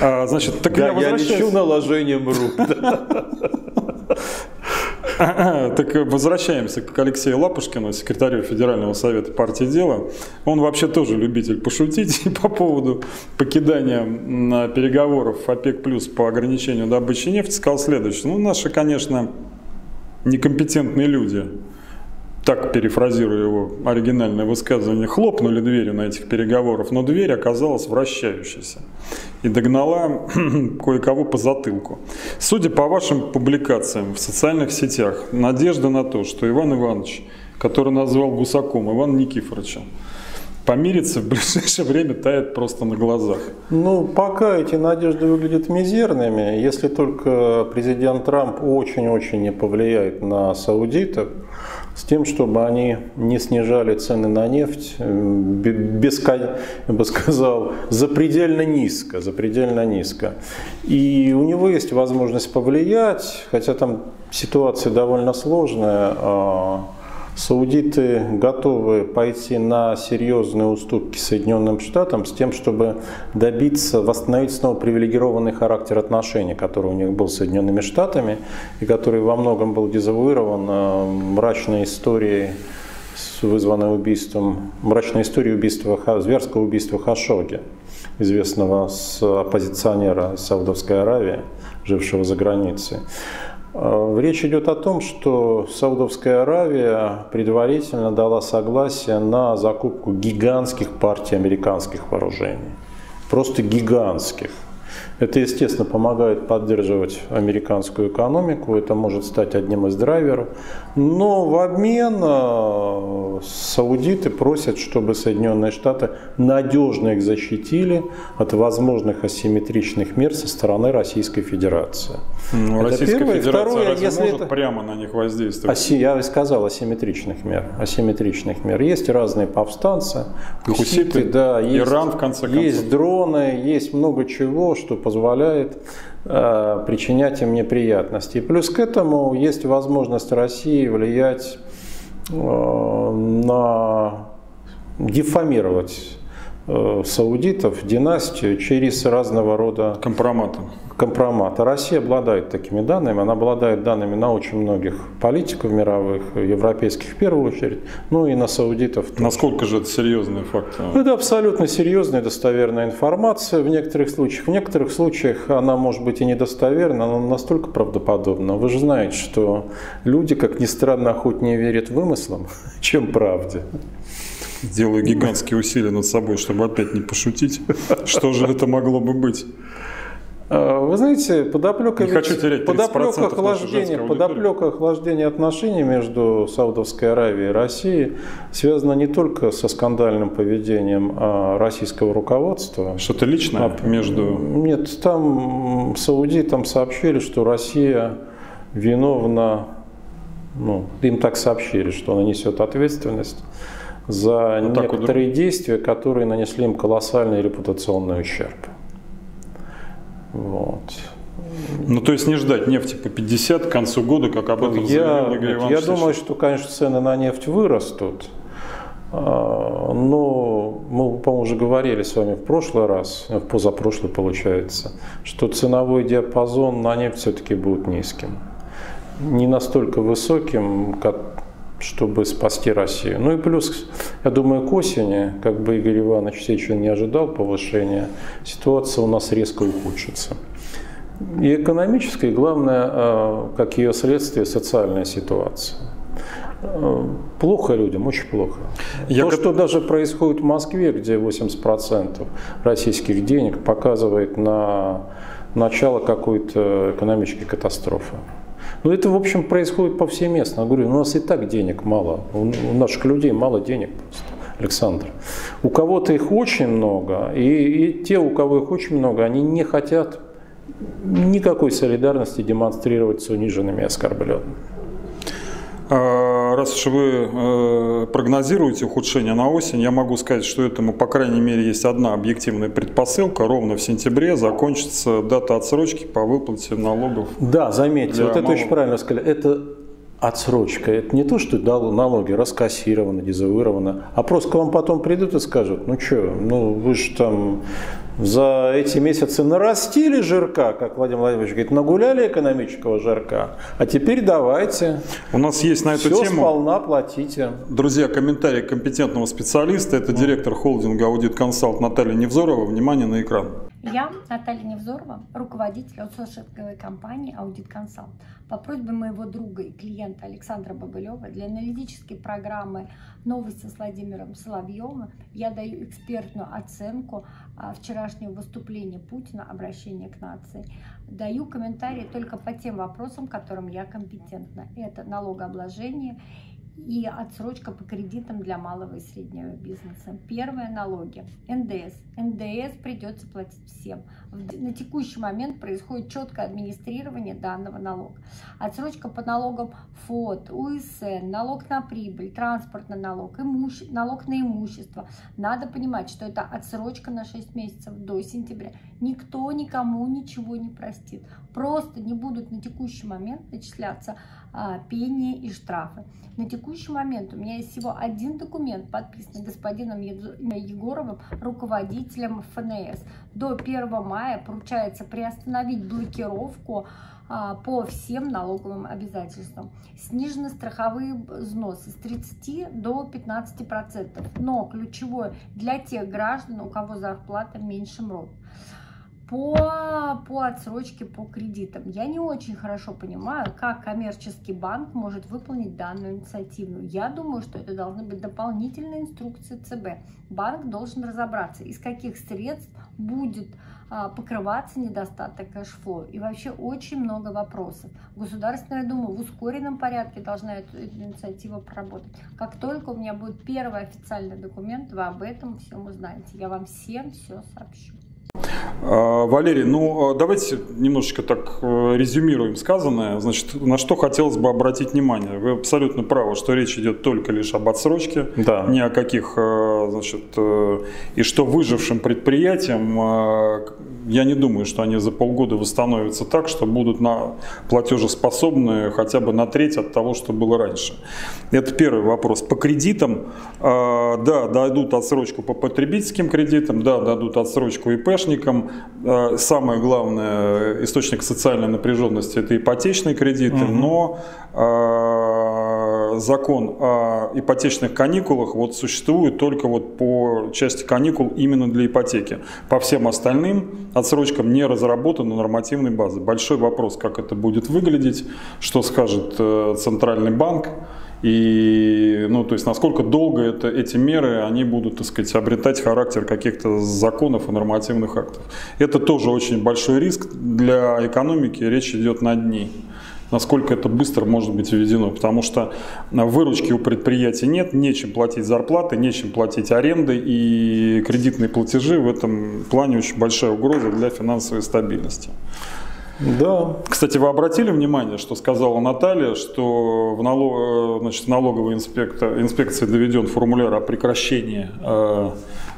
А, значит, так да, я, я лечу наложением рук. Так возвращаемся к Алексею Лапушкину, секретарю Федерального совета партии «Дело». Он вообще тоже любитель пошутить по поводу покидания переговоров ОПЕК+, плюс по ограничению добычи нефти. Сказал следующее. Ну, наши, конечно, некомпетентные люди – так перефразирую его оригинальное высказывание, хлопнули дверью на этих переговорах, но дверь оказалась вращающейся и догнала кое-кого по затылку. Судя по вашим публикациям в социальных сетях, надежда на то, что Иван Иванович, который назвал гусаком Иван Никифоровича, помириться в ближайшее время тает просто на глазах. Ну, пока эти надежды выглядят мизерными, если только президент Трамп очень-очень не повлияет на саудитов, с тем, чтобы они не снижали цены на нефть, э, без, я бы сказал, запредельно низко, запредельно низко. И у него есть возможность повлиять, хотя там ситуация довольно сложная, а, Саудиты готовы пойти на серьезные уступки Соединенным Штатам с тем, чтобы добиться, восстановить снова привилегированный характер отношений, который у них был с Соединенными Штатами, и который во многом был дезавуирован э, мрачной историей, вызванной убийством, мрачной историей убийства, зверского убийства Хашоги, известного с оппозиционера Саудовской Аравии, жившего за границей. Э, речь идет о том, что Саудовская Аравия предварительно дала согласие на закупку гигантских партий американских вооружений. Просто гигантских. Это, естественно, помогает поддерживать американскую экономику, это может стать одним из драйверов. Но в обмен э, саудиты просят, чтобы Соединенные Штаты надежно их защитили от возможных асимметричных мер со стороны Российской Федерации. Ну, это Российская первое. Федерация Второе, разве если может это... прямо на них воздействовать? Оси... Я сказал асимметричных мер. Асимметричных мер. Есть разные повстанцы, хуситы, да, есть, Иран, в конце концов. Есть дроны, есть много чего, что позволяет э, причинять им неприятности. И плюс к этому есть возможность России влиять э, на дефамировать э, саудитов, династию через разного рода компроматы компромата. Россия обладает такими данными, она обладает данными на очень многих политиков мировых, европейских в первую очередь, ну и на саудитов. Тоже. Насколько же это серьезный факт? Это абсолютно серьезная достоверная информация в некоторых случаях. В некоторых случаях она может быть и недостоверна, но настолько правдоподобна. Вы же знаете, что люди, как ни странно, охотнее верят вымыслам, чем правде. Делаю гигантские усилия над собой, чтобы опять не пошутить. Что же это могло бы быть? А, вы знаете, подоплека, Не хочу терять подоплека, охлаждения, подоплека охлаждения отношений между Саудовской Аравией и Россией связана не только со скандальным поведением а, российского руководства. Что-то личное а, между... Нет, там Сауди там сообщили, что Россия виновна, ну, им так сообщили, что она несет ответственность за вот некоторые вот. действия, которые нанесли им колоссальный репутационный ущерб. Вот. Ну, то есть не ждать нефти по 50 к концу года, как об этом я, заявил Игорь Иванович. Я думаю, что, конечно, цены на нефть вырастут. А, но мы, по-моему, уже говорили с вами в прошлый раз, позапрошлый получается, что ценовой диапазон на нефть все-таки будет низким. Не настолько высоким, как чтобы спасти Россию. Ну и плюс, я думаю, к осени, как бы Игорь Иванович Сечин не ожидал повышения, ситуация у нас резко ухудшится. И экономическая, и главное, э, как ее следствие, социальная ситуация. Э, плохо людям, очень плохо. Я То, как... что даже происходит в Москве, где 80% российских денег показывает на начало какой-то экономической катастрофы. Но это, в общем, происходит повсеместно. Я говорю, у нас и так денег мало, у наших людей мало денег просто. Александр. У кого-то их очень много, и, и те, у кого их очень много, они не хотят никакой солидарности демонстрировать с униженными и оскорбленными. А, раз уж вы э, прогнозируете ухудшение на осень, я могу сказать, что этому, по крайней мере, есть одна объективная предпосылка. Ровно в сентябре закончится дата отсрочки по выплате налогов. Да, заметьте, вот это очень правильно сказали. Это отсрочка. Это не то, что дал налоги раскассировано, дезавуировано, а просто к вам потом придут и скажут, ну что, ну вы же там за эти месяцы нарастили жирка, как Владимир Владимирович говорит, нагуляли экономического жирка, а теперь давайте. У нас есть на эту все тему... сполна платите. Друзья, комментарий компетентного специалиста, это директор холдинга Аудит Консалт Наталья Невзорова. Внимание на экран. Я, Наталья Невзорова, руководитель аутсорсинговой компании Audit Consult. По просьбе моего друга и клиента Александра Бабылева для аналитической программы «Новости с Владимиром Соловьевым» я даю экспертную оценку а, вчерашнего выступления Путина, обращения к нации. Даю комментарии только по тем вопросам, которым я компетентна. Это налогообложение и отсрочка по кредитам для малого и среднего бизнеса. Первое – налоги. НДС. НДС придется платить всем. На текущий момент происходит четкое администрирование данного налога. Отсрочка по налогам ФОД, УСН, налог на прибыль, транспортный налог, имуще... налог на имущество. Надо понимать, что это отсрочка на 6 месяцев до сентября. Никто никому ничего не простит. Просто не будут на текущий момент начисляться а, пени и штрафы. На текущий момент у меня есть всего один документ, подписанный господином Егоровым, руководителем ФНС. До 1 мая поручается приостановить блокировку а, по всем налоговым обязательствам. Снижены страховые взносы с 30 до 15 процентов. Но ключевое для тех граждан, у кого зарплата меньше МРОД по, по отсрочке по кредитам. Я не очень хорошо понимаю, как коммерческий банк может выполнить данную инициативу. Я думаю, что это должны быть дополнительные инструкции ЦБ. Банк должен разобраться, из каких средств будет а, покрываться недостаток cash flow. И вообще очень много вопросов. Государственная Дума в ускоренном порядке должна эту, эту инициативу проработать. Как только у меня будет первый официальный документ, вы об этом всем узнаете. Я вам всем все сообщу. А, Валерий, ну а, давайте немножечко так э, резюмируем сказанное. Значит, на что хотелось бы обратить внимание. Вы абсолютно правы, что речь идет только лишь об отсрочке, да. ни о каких, э, значит, э, и что выжившим предприятиям, я не думаю, что они за полгода восстановятся так, что будут на платежеспособны хотя бы на треть от того, что было раньше. Это первый вопрос. По кредитам, да, дадут отсрочку по потребительским кредитам, да, дадут отсрочку ИПшникам, Э, самое главное источник социальной напряженности это ипотечные кредиты, угу. но э, закон о ипотечных каникулах вот существует только вот по части каникул именно для ипотеки. По всем остальным отсрочкам не разработана нормативной базы. Большой вопрос, как это будет выглядеть, что скажет э, Центральный банк. И, ну, то есть, насколько долго это, эти меры, они будут, так сказать, обретать характер каких-то законов и нормативных актов. Это тоже очень большой риск для экономики, речь идет на дни. Насколько это быстро может быть введено, потому что выручки у предприятий нет, нечем платить зарплаты, нечем платить аренды, и кредитные платежи в этом плане очень большая угроза для финансовой стабильности. Да. Кстати, вы обратили внимание, что сказала Наталья, что в, налог, э, значит, налоговой инспекции доведен формуляр о прекращении э,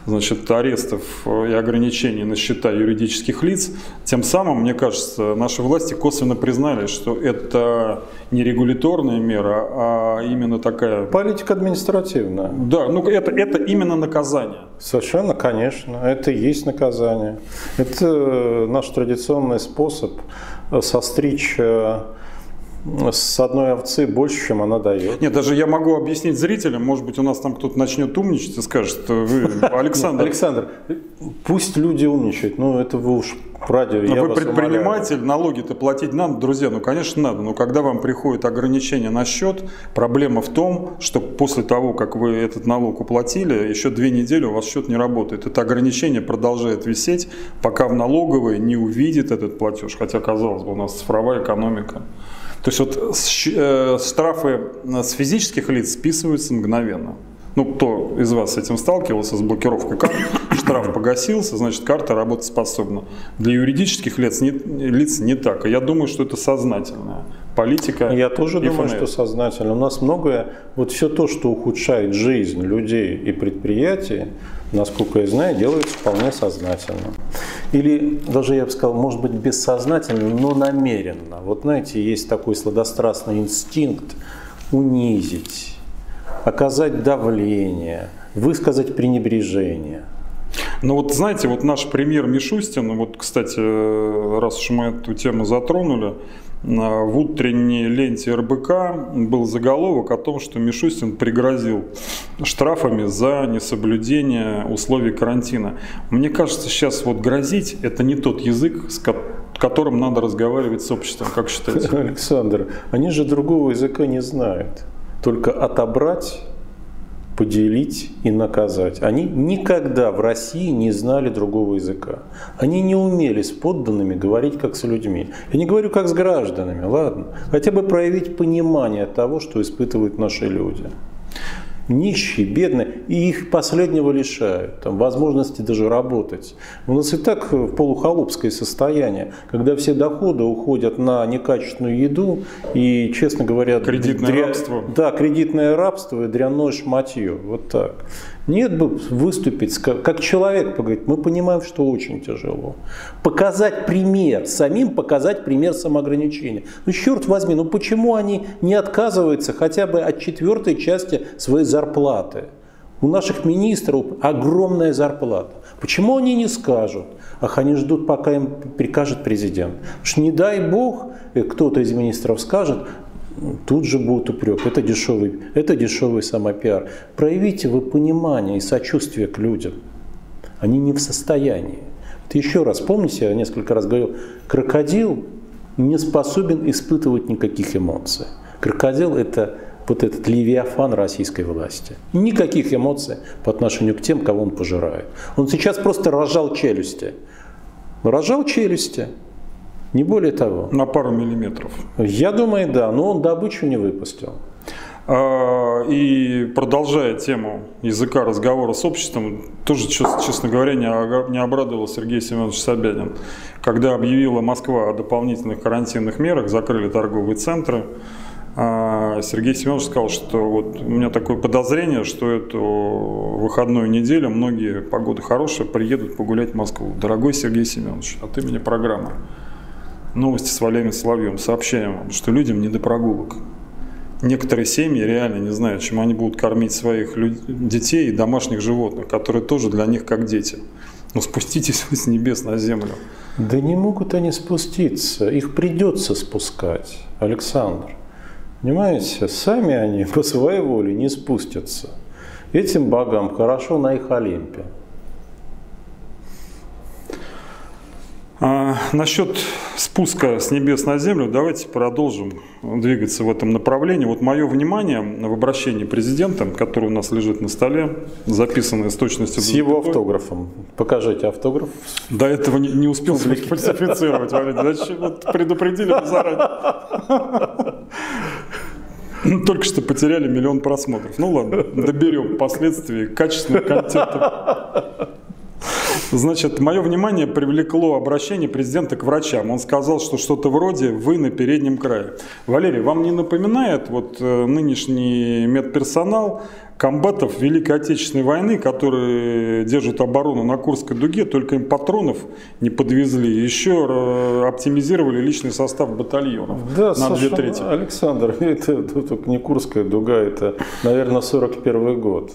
значит, арестов и ограничений на счета юридических лиц. Тем самым, мне кажется, наши власти косвенно признали, что это не регуляторная мера, а именно такая... Политика административная. Да, ну это, это именно наказание. Совершенно, конечно. Это и есть наказание. Это наш традиционный способ состричь э, с одной овцы больше, чем она дает. Нет, даже я могу объяснить зрителям, может быть, у нас там кто-то начнет умничать и скажет, вы, Александр. Александр, пусть люди умничают, ну это вы уж радио. Но вы предприниматель, налоги-то платить надо, друзья, ну конечно надо, но когда вам приходит ограничение на счет, проблема в том, что после того, как вы этот налог уплатили, еще две недели у вас счет не работает. Это ограничение продолжает висеть, пока в налоговой не увидит этот платеж, хотя, казалось бы, у нас цифровая экономика. То есть вот э, штрафы с физических лиц списываются мгновенно. Ну, кто из вас с этим сталкивался, с блокировкой карт, штраф погасился, значит, карта работоспособна. Для юридических лиц не, лиц не так. Я думаю, что это сознательная политика. Я тоже думаю, ФНС. что сознательно. У нас многое, вот все то, что ухудшает жизнь людей и предприятий, насколько я знаю, делается вполне сознательно. Или даже, я бы сказал, может быть, бессознательно, но намеренно. Вот знаете, есть такой сладострастный инстинкт унизить, оказать давление, высказать пренебрежение. Ну вот знаете, вот наш премьер Мишустин, вот, кстати, раз уж мы эту тему затронули, в утренней ленте РБК был заголовок о том, что Мишустин пригрозил штрафами за несоблюдение условий карантина. Мне кажется, сейчас вот грозить – это не тот язык, с которым надо разговаривать с обществом, как считаете? Александр, они же другого языка не знают. Только отобрать поделить и наказать. Они никогда в России не знали другого языка. Они не умели с подданными говорить как с людьми. Я не говорю как с гражданами, ладно. Хотя бы проявить понимание того, что испытывают наши люди нищие, бедные, и их последнего лишают, там, возможности даже работать. У нас и так полухолопское состояние, когда все доходы уходят на некачественную еду и, честно говоря, кредитное дря... рабство. Да, кредитное рабство и дрянное шматье, вот так. Нет бы выступить, как человек поговорить. Мы понимаем, что очень тяжело. Показать пример, самим показать пример самоограничения. Ну, черт возьми, ну почему они не отказываются хотя бы от четвертой части своей зарплаты? У наших министров огромная зарплата. Почему они не скажут? Ах, они ждут, пока им прикажет президент. Потому что не дай бог, э, кто-то из министров скажет, тут же будет упрек. Это дешевый, это дешевый самопиар. Проявите вы понимание и сочувствие к людям. Они не в состоянии. Это еще раз, помните, я несколько раз говорил, крокодил не способен испытывать никаких эмоций. Крокодил – это вот этот левиафан российской власти. Никаких эмоций по отношению к тем, кого он пожирает. Он сейчас просто рожал челюсти. Рожал челюсти. Не более того. На пару миллиметров. Я думаю, да, но он добычу не выпустил. А, и продолжая тему языка разговора с обществом, тоже, честно говоря, не обрадовал Сергей Семенович Собянин. Когда объявила Москва о дополнительных карантинных мерах, закрыли торговые центры, а, Сергей Семенович сказал, что вот у меня такое подозрение, что эту выходную неделю многие, погода хорошая, приедут погулять в Москву. Дорогой Сергей Семенович, от имени программы Новости с Валерием Соловьем. Сообщаем вам, что людям не до прогулок. Некоторые семьи реально не знают, чем они будут кормить своих детей и домашних животных, которые тоже для них как дети. Но спуститесь вы с небес на землю. Да не могут они спуститься, их придется спускать, Александр. Понимаете, сами они по своей воле не спустятся. Этим богам хорошо на их Олимпе. А, насчет спуска с небес на землю, давайте продолжим двигаться в этом направлении. Вот мое внимание в обращении президента, который у нас лежит на столе, записанное с точностью... С его автографом. Покажите автограф. До этого не, не успел фальсифицировать, Валерий. Зачем вот предупредили заранее? Только что потеряли миллион просмотров. Ну ладно, доберем последствия качественного контента. Значит, мое внимание привлекло обращение президента к врачам. Он сказал, что что-то вроде «вы на переднем крае». Валерий, вам не напоминает вот э, нынешний медперсонал комбатов Великой Отечественной войны, которые держат оборону на Курской дуге, только им патронов не подвезли, еще э, оптимизировали личный состав батальонов да, на две трети. Александр, это, это не Курская дуга, это, наверное, 41 год.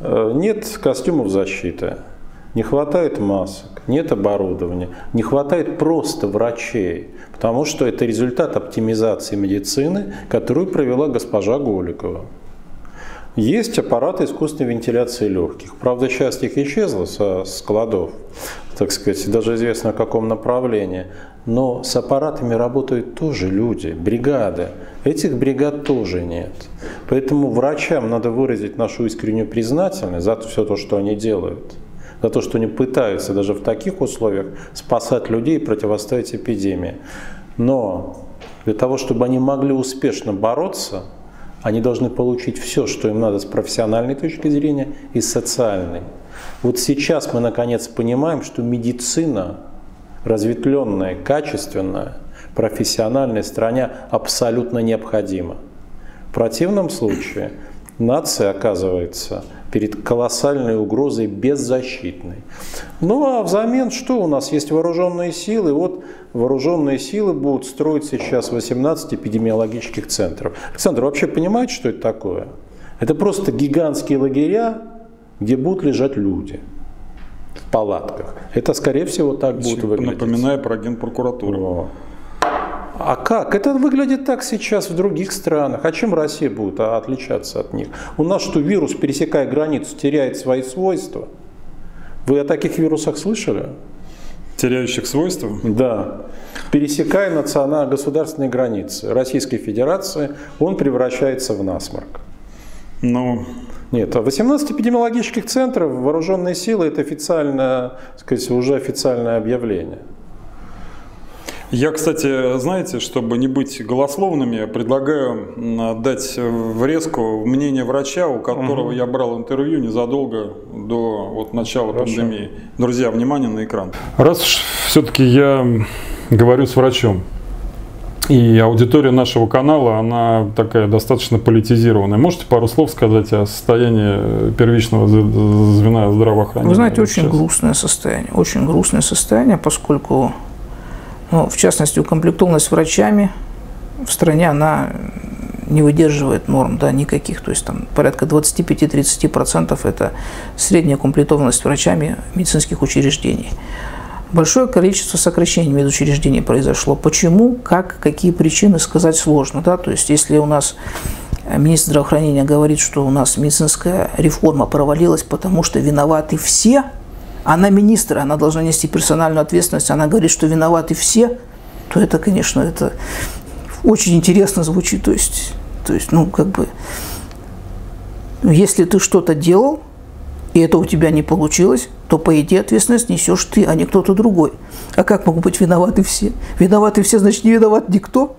Э, нет костюмов защиты не хватает масок, нет оборудования, не хватает просто врачей, потому что это результат оптимизации медицины, которую провела госпожа Голикова. Есть аппараты искусственной вентиляции легких. Правда, часть их исчезла со складов, так сказать, даже известно в каком направлении. Но с аппаратами работают тоже люди, бригады. Этих бригад тоже нет. Поэтому врачам надо выразить нашу искреннюю признательность за все то, что они делают за то, что они пытаются даже в таких условиях спасать людей и противостоять эпидемии. Но для того, чтобы они могли успешно бороться, они должны получить все, что им надо с профессиональной точки зрения и социальной. Вот сейчас мы наконец понимаем, что медицина, разветвленная, качественная, профессиональная стране абсолютно необходима. В противном случае нация оказывается перед колоссальной угрозой беззащитной. Ну а взамен что у нас есть вооруженные силы? Вот вооруженные силы будут строить сейчас 18 эпидемиологических центров. Александр, вообще понимаете, что это такое? Это просто гигантские лагеря, где будут лежать люди в палатках. Это, скорее всего, так будет выглядеть. Напоминаю про генпрокуратуру. А как? Это выглядит так сейчас в других странах. А чем Россия будет отличаться от них? У нас что, вирус, пересекая границу, теряет свои свойства? Вы о таких вирусах слышали? Теряющих свойства? Да. Пересекая национально-государственные границы Российской Федерации, он превращается в насморк. Ну, нет, 18 эпидемиологических центров, вооруженные силы, это официально, сказать, уже официальное объявление. Я, кстати, знаете, чтобы не быть голословными, предлагаю дать врезку мнение врача, у которого угу. я брал интервью незадолго до вот, начала Хорошо. пандемии. Друзья, внимание на экран. Раз уж все-таки я говорю с врачом, И аудитория нашего канала, она такая достаточно политизированная. Можете пару слов сказать о состоянии первичного звена здравоохранения? Вы знаете, очень сейчас? грустное состояние. Очень грустное состояние, поскольку, ну, в частности, укомплектованность врачами в стране, она не выдерживает норм, да, никаких. То есть там порядка 25-30% это средняя укомплектованность врачами медицинских учреждений большое количество сокращений медучреждений произошло. Почему, как, какие причины сказать сложно. Да? То есть если у нас министр здравоохранения говорит, что у нас медицинская реформа провалилась, потому что виноваты все, она министр, она должна нести персональную ответственность, она говорит, что виноваты все, то это, конечно, это очень интересно звучит. То есть, то есть ну, как бы, если ты что-то делал, и это у тебя не получилось, то, по идее, ответственность несешь ты, а не кто-то другой. А как могут быть виноваты все? Виноваты все, значит, не виноват никто.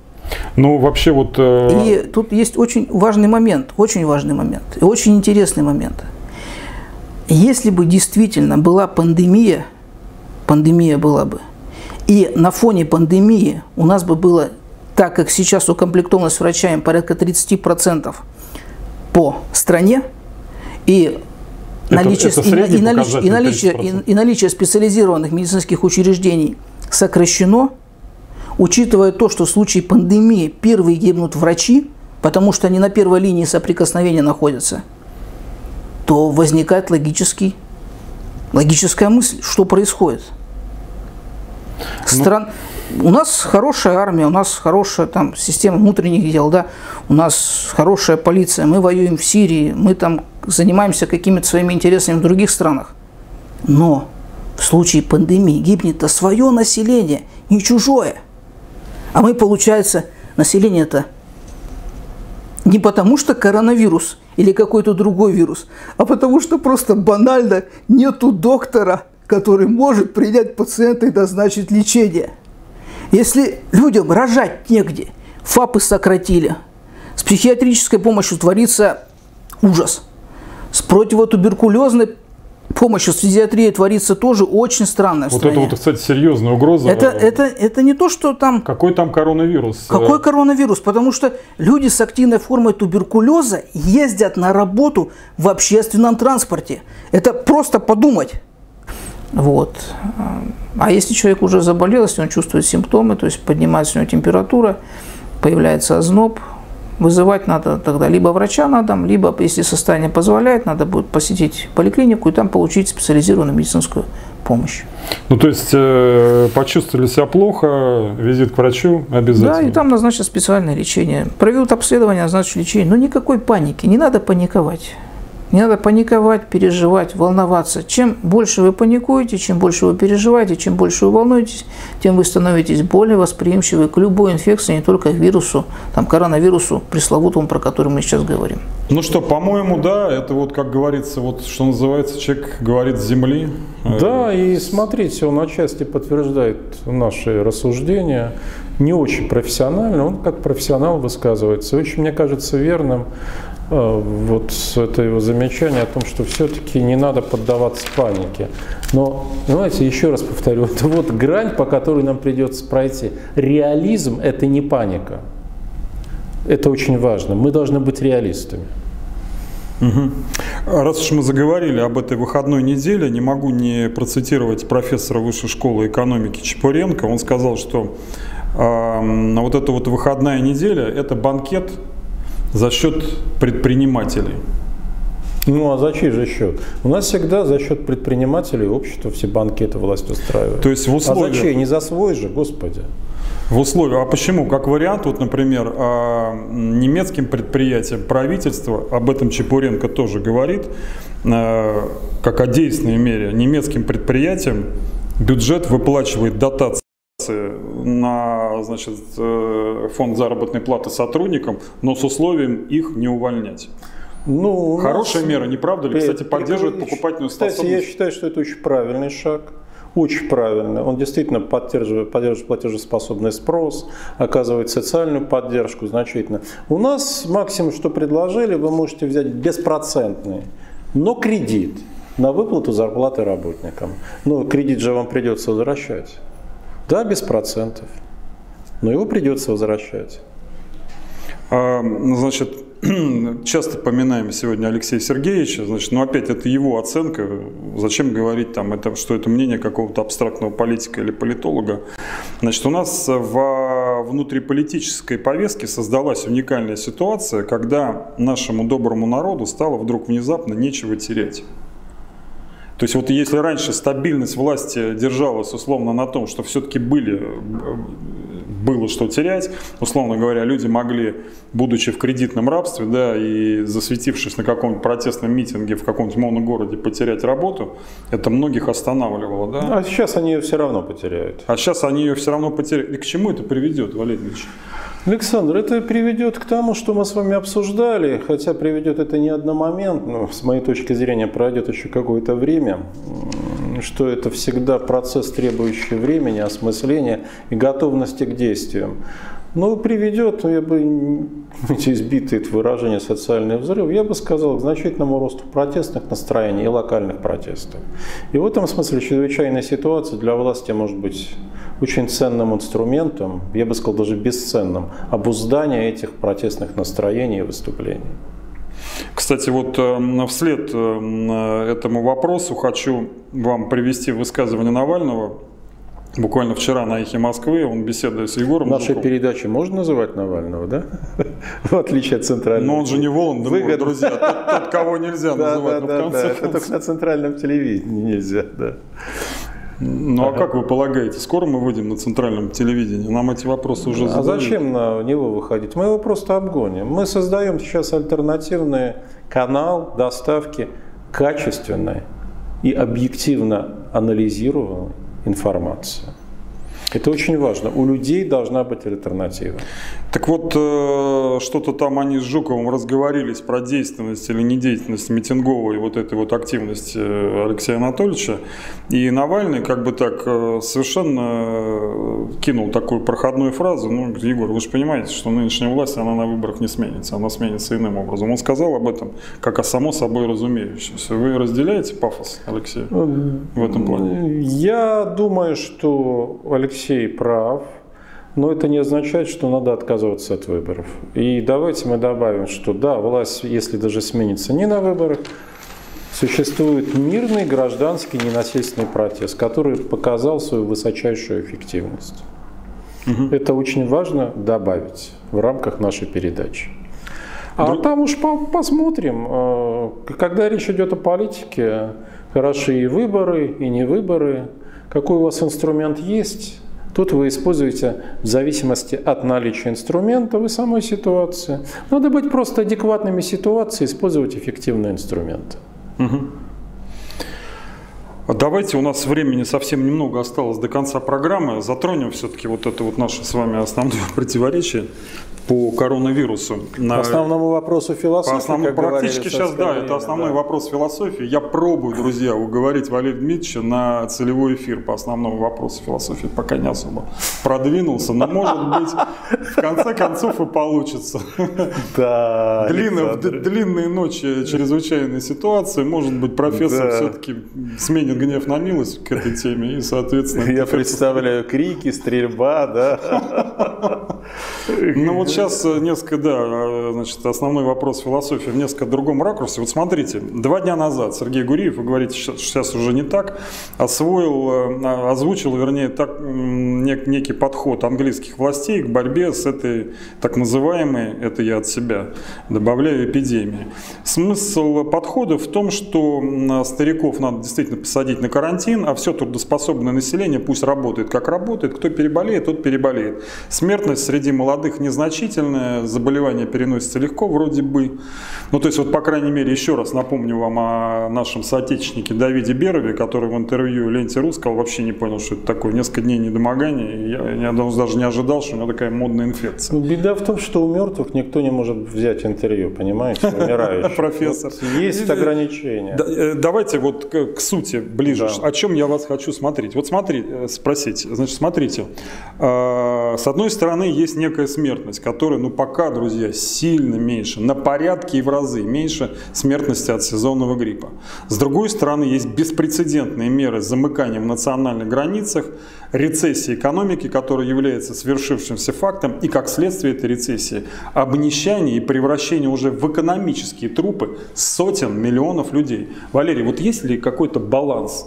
Ну, вообще вот... Э... И тут есть очень важный момент, очень важный момент, и очень интересный момент. Если бы действительно была пандемия, пандемия была бы, и на фоне пандемии у нас бы было, так как сейчас укомплектованность врачами порядка 30% по стране, и наличие, это, это и, и, наличие, и, наличие, и, и наличие специализированных медицинских учреждений сокращено, учитывая то, что в случае пандемии первые гибнут врачи, потому что они на первой линии соприкосновения находятся, то возникает логический, логическая мысль, что происходит. Ну, Стран... У нас хорошая армия, у нас хорошая там, система внутренних дел, да, у нас хорошая полиция, мы воюем в Сирии, мы там занимаемся какими-то своими интересами в других странах. Но в случае пандемии гибнет-то свое население, не чужое. А мы, получается, население-то не потому что коронавирус или какой-то другой вирус, а потому что просто банально нету доктора, который может принять пациента и назначить лечение. Если людям рожать негде, ФАПы сократили, с психиатрической помощью творится ужас – с противотуберкулезной помощью с физиатрией творится тоже очень странно. Вот это вот, кстати, серьезная угроза. Это, это, это не то, что там... Какой там коронавирус? Какой коронавирус? Потому что люди с активной формой туберкулеза ездят на работу в общественном транспорте. Это просто подумать. Вот. А если человек уже заболел, если он чувствует симптомы, то есть поднимается у него температура, появляется озноб, Вызывать надо тогда либо врача на дом, либо, если состояние позволяет, надо будет посетить поликлинику и там получить специализированную медицинскую помощь. Ну, то есть, э, почувствовали себя плохо, визит к врачу обязательно? Да, и там назначат специальное лечение. Проведут обследование, назначат лечение. Но никакой паники, не надо паниковать. Не надо паниковать, переживать, волноваться. Чем больше вы паникуете, чем больше вы переживаете, чем больше вы волнуетесь, тем вы становитесь более восприимчивы к любой инфекции, не только к вирусу, там, коронавирусу, пресловутому, про который мы сейчас говорим. Ну что, по-моему, да, это вот, как говорится, вот что называется, человек говорит с земли. Да, и смотрите, он отчасти подтверждает наши рассуждения. Не очень профессионально, он как профессионал высказывается. Очень, мне кажется, верным вот это его замечание о том, что все-таки не надо поддаваться панике. Но, знаете, еще раз повторю, это вот грань, по которой нам придется пройти. Реализм – это не паника. Это очень важно. Мы должны быть реалистами. Угу. Раз уж мы заговорили об этой выходной неделе, не могу не процитировать профессора Высшей школы экономики Чепуренко. Он сказал, что э, вот эта вот выходная неделя – это банкет за счет предпринимателей. Ну а за чей же счет? У нас всегда за счет предпринимателей общество все банкеты власть устраивает. То есть в условиях... А за чей? Не за свой же, господи. В условиях, а почему? Как вариант, вот, например, а, немецким предприятиям правительства, об этом Чепуренко тоже говорит, а, как о действенной мере, немецким предприятиям бюджет выплачивает дотации на значит, э, фонд заработной платы сотрудникам, но с условием их не увольнять. Ну, Хорошая нас... мера, не правда ли? Кстати, поддерживает покупательную Кстати, способность. я считаю, что это очень правильный шаг. Очень правильно. Он действительно поддерживает, поддерживает платежеспособный спрос, оказывает социальную поддержку значительно. У нас максимум, что предложили, вы можете взять беспроцентный, но кредит на выплату зарплаты работникам. Но кредит же вам придется возвращать. Да, без процентов. Но его придется возвращать. А, значит, часто поминаем сегодня Алексея Сергеевича, значит, но опять это его оценка. Зачем говорить там, это, что это мнение какого-то абстрактного политика или политолога? Значит, у нас во внутриполитической повестке создалась уникальная ситуация, когда нашему доброму народу стало вдруг внезапно нечего терять. То есть вот если раньше стабильность власти держалась условно на том, что все-таки были было что терять. Условно говоря, люди могли, будучи в кредитном рабстве, да, и засветившись на каком-нибудь протестном митинге в каком-нибудь моногороде, потерять работу, это многих останавливало, да. А сейчас они ее все равно потеряют. А сейчас они ее все равно потеряют. И к чему это приведет, Валерий Ильич? Александр, это приведет к тому, что мы с вами обсуждали, хотя приведет это не одномоментно, с моей точки зрения пройдет еще какое-то время, что это всегда процесс, требующий времени, осмысления и готовности к действиям. Но приведет, я бы, эти избитые это выражение социальный взрыв, я бы сказал, к значительному росту протестных настроений и локальных протестов. И в этом смысле чрезвычайная ситуация для власти может быть очень ценным инструментом, я бы сказал даже бесценным, обуздания этих протестных настроений и выступлений. Кстати, вот э, вслед э, этому вопросу хочу вам привести высказывание Навального. Буквально вчера на «Эхе Москвы» он беседует с Егором Нашей Жуковым. передачи можно называть Навального, да? В отличие от центрального. Но он же не Волан-де друзья. Тот, кого нельзя называть. Да, да, да. Это только на центральном телевидении нельзя, да. Ну а как вы полагаете, скоро мы выйдем на центральном телевидении? Нам эти вопросы уже задают. А зачем на него выходить? Мы его просто обгоним. Мы создаем сейчас альтернативный канал доставки качественной и объективно анализируемой informacje. Это очень важно. У людей должна быть альтернатива. Так вот, э, что-то там они с Жуковым разговорились про действенность или недеятельность митинговой вот этой вот активности э, Алексея Анатольевича. И Навальный как бы так э, совершенно кинул такую проходную фразу. Ну, Егор, вы же понимаете, что нынешняя власть, она на выборах не сменится, она сменится иным образом. Он сказал об этом как о само собой разумеющемся. Вы разделяете пафос, Алексей, в этом плане? Я думаю, что Алексей прав. Но это не означает, что надо отказываться от выборов. И давайте мы добавим, что да, власть, если даже сменится не на выборах, существует мирный гражданский ненасильственный протест, который показал свою высочайшую эффективность. Угу. Это очень важно добавить в рамках нашей передачи. А Друг... там уж по посмотрим. Э, когда речь идет о политике, хороши и выборы, и не выборы. Какой у вас инструмент есть, Тут вы используете в зависимости от наличия инструмента и самой ситуации. Надо быть просто адекватными ситуации, использовать эффективные инструменты. Угу. Давайте, у нас времени совсем немного осталось до конца программы. Затронем все-таки вот это вот наше с вами основное противоречие по коронавирусу. По основному вопросу философии. По основному, практически сейчас, да, это основной да. вопрос философии. Я пробую, друзья, уговорить Валерия Дмитриевича на целевой эфир по основному вопросу философии, пока не особо продвинулся, но может быть в конце концов и получится. Да, Длинные, ночи чрезвычайной ситуации, может быть профессор все-таки сменит гнев на милость к этой теме и, соответственно... Я представляю крики, стрельба, да. Ну вот сейчас э, несколько, да, э, значит, основной вопрос философии в несколько другом ракурсе. Вот смотрите, два дня назад Сергей Гуриев, вы говорите, сейчас уже не так, освоил, э, озвучил, вернее, так, некий подход английских властей к борьбе с этой так называемой, это я от себя добавляю, эпидемией. Смысл подхода в том, что стариков надо действительно посадить на карантин, а все трудоспособное население пусть работает как работает, кто переболеет, тот переболеет. Смертность среди молодых незначительная, заболевание переносится легко вроде бы. Ну, то есть, вот, по крайней мере, еще раз напомню вам о нашем соотечественнике Давиде Берове, который в интервью Ленте Рус сказал, вообще не понял, что это такое. Несколько дней недомогания. Я, я даже не ожидал, что у него такая модная инфекция. Беда в том, что у мертвых никто не может взять интервью, понимаете, умирающих. Профессор. Есть ограничения. Э, давайте вот к сути ближе. О чем я вас хочу смотреть. Вот смотри, э, спросить. Значит, смотрите. А, с одной стороны, есть есть некая смертность, которая, ну, пока, друзья, сильно меньше, на порядке и в разы меньше смертности от сезонного гриппа. С другой стороны, есть беспрецедентные меры замыкания в национальных границах, рецессии экономики, которая является свершившимся фактом, и как следствие этой рецессии, обнищание и превращение уже в экономические трупы сотен миллионов людей. Валерий, вот есть ли какой-то баланс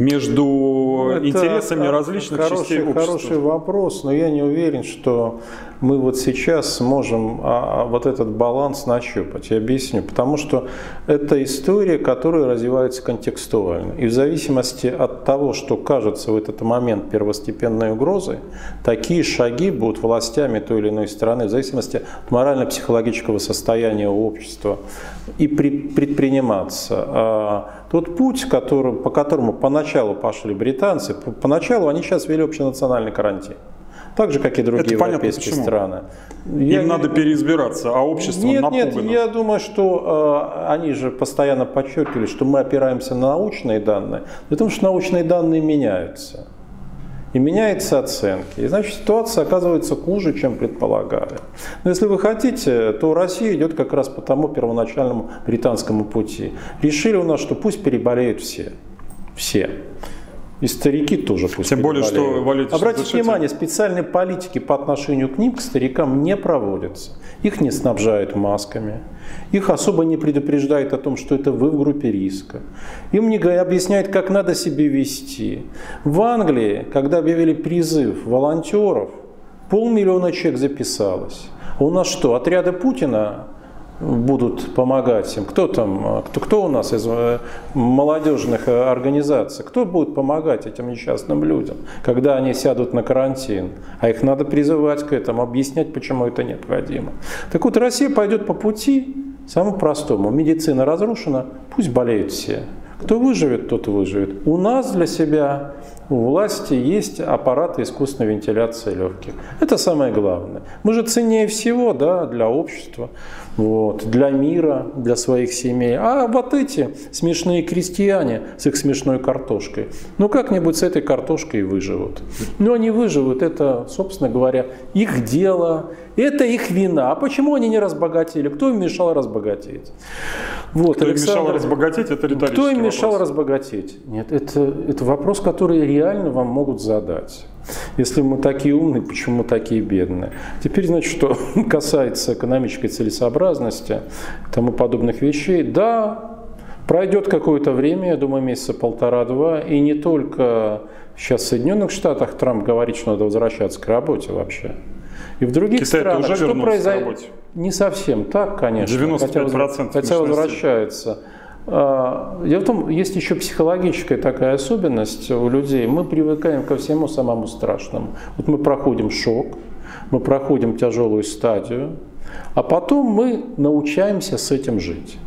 между ну, Это интересами различных хороший, частей общества? Хороший вопрос, но я не уверен, что мы вот сейчас сможем а, а, вот этот баланс нащупать. Я объясню. Потому что это история, которая развивается контекстуально. И в зависимости от того, что кажется в этот момент первостепенной угрозой, такие шаги будут властями той или иной страны, в зависимости от морально-психологического состояния общества, и предприниматься. А тот путь, который, по которому поначалу пошли британцы, поначалу они сейчас ввели общенациональный карантин. Так же, как и другие Это европейские понятно, страны. Им я... надо переизбираться, а общество нет, напугано. Нет, я думаю, что э, они же постоянно подчеркивали, что мы опираемся на научные данные, потому что научные данные меняются. И меняются оценки. И значит, ситуация оказывается хуже, чем предполагали. Но если вы хотите, то Россия идет как раз по тому первоначальному британскому пути. Решили у нас, что пусть переболеют все. Все. И старики тоже пусть Тем более, что, Валерий, Обратите внимание, специальной политики по отношению к ним, к старикам, не проводятся. Их не снабжают масками. Их особо не предупреждают о том, что это вы в группе риска. Им не объясняют, как надо себя вести. В Англии, когда объявили призыв волонтеров, полмиллиона человек записалось. А у нас что, отряды Путина будут помогать им? Кто там, кто, кто у нас из э, молодежных э, организаций? Кто будет помогать этим несчастным людям, когда они сядут на карантин? А их надо призывать к этому, объяснять, почему это необходимо. Так вот, Россия пойдет по пути самому простому. Медицина разрушена, пусть болеют все. Кто выживет, тот выживет. У нас для себя у власти есть аппараты искусственной вентиляции легких. Это самое главное. Мы же ценнее всего да, для общества вот, для мира, для своих семей. А вот эти смешные крестьяне с их смешной картошкой, ну как-нибудь с этой картошкой выживут. Но они выживут, это, собственно говоря, их дело, это их вина. А почему они не разбогатели? Кто им мешал разбогатеть? Вот, Кто Александр, им мешал разбогатеть, это риторический Кто им мешал вопрос. разбогатеть? Нет, это, это вопрос, который реально вам могут задать. Если мы такие умные, почему мы такие бедные? Теперь, значит, что касается экономической целесообразности и тому подобных вещей, да, пройдет какое-то время, я думаю, месяца полтора-два, и не только сейчас в Соединенных Штатах Трамп говорит, что надо возвращаться к работе вообще. И в других Китай странах уже что произойдет? Не совсем так, конечно. 95% хотя, хотя возвращается. А, дело в том, есть еще психологическая такая особенность у людей. Мы привыкаем ко всему самому страшному. Вот мы проходим шок, мы проходим тяжелую стадию, а потом мы научаемся с этим жить.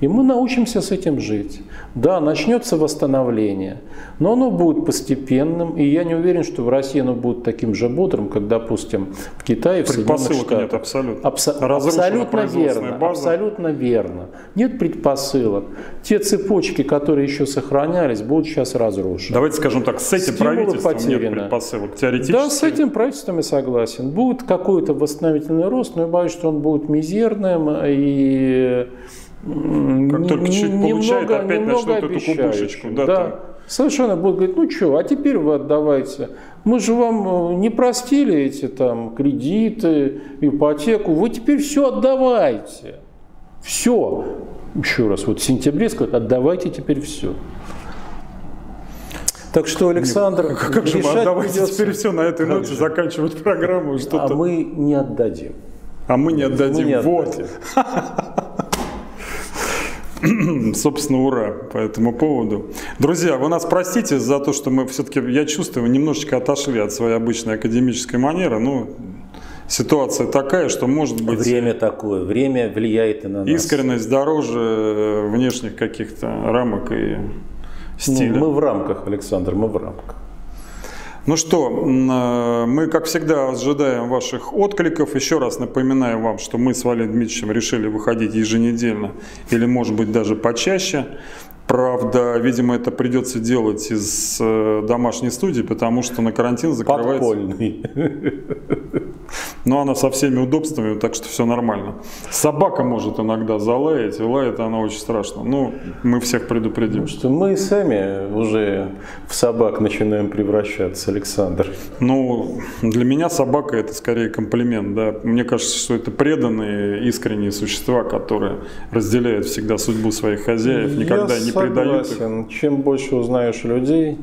И мы научимся с этим жить. Да, начнется восстановление, но оно будет постепенным, и я не уверен, что в России оно будет таким же бодрым, как, допустим, в Китае, в Соединенных Штатах. нет, абсолютно. Абсо- абсолютно верно, база. абсолютно верно. Нет предпосылок. Те цепочки, которые еще сохранялись, будут сейчас разрушены. Давайте скажем так, с этим Стимулы правительством потеряно. нет предпосылок, теоретически. Да, с этим правительством я согласен. Будет какой-то восстановительный рост, но я боюсь, что он будет мизерным и как только чуть немного, получает, опять начнут эту кубышечку. Да, да. Совершенно будут говорить, ну что, а теперь вы отдавайте. Мы же вам э, не простили эти там кредиты, ипотеку, вы теперь все отдавайте. Все. Еще раз, вот в сентябре сказать, отдавайте теперь все. Так что, Александр, Нет, как же мы отдавайте придется... теперь все на этой ноте заканчивать программу? Что-то... А мы не отдадим. А мы не отдадим. Мы не отдадим. Вот. Собственно, ура по этому поводу. Друзья, вы нас простите за то, что мы все-таки, я чувствую, немножечко отошли от своей обычной академической манеры. Ну, ситуация такая, что может быть... Время такое, время влияет и на нас. Искренность дороже э, внешних каких-то рамок и стиля. Ну, мы в рамках, Александр, мы в рамках. Ну что, э, мы, как всегда, ожидаем ваших откликов. Еще раз напоминаю вам, что мы с Валерием Дмитриевичем решили выходить еженедельно или, может быть, даже почаще. Правда, видимо, это придется делать из э, домашней студии, потому что на карантин закрывается... Подпольный. Но она со всеми удобствами, так что все нормально. Собака может иногда залаять, и лает она очень страшно. Ну, мы всех предупредим. Что мы сами уже в собак начинаем превращаться, Александр. Ну, для меня собака это скорее комплимент, да. Мне кажется, что это преданные, искренние существа, которые разделяют всегда судьбу своих хозяев, никогда Я не предают их. согласен. Чем больше узнаешь людей,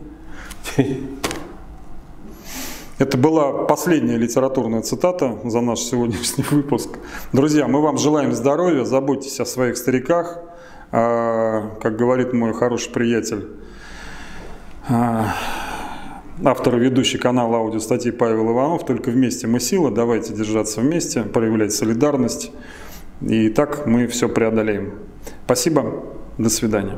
Это была последняя литературная цитата за наш сегодняшний выпуск. Друзья, мы вам желаем здоровья, заботьтесь о своих стариках. А, Как говорит мой хороший приятель, а, автор и ведущий канала аудиостатьи Павел Иванов, только вместе мы сила, давайте держаться вместе, проявлять солидарность. И так мы все преодолеем. Спасибо, до свидания.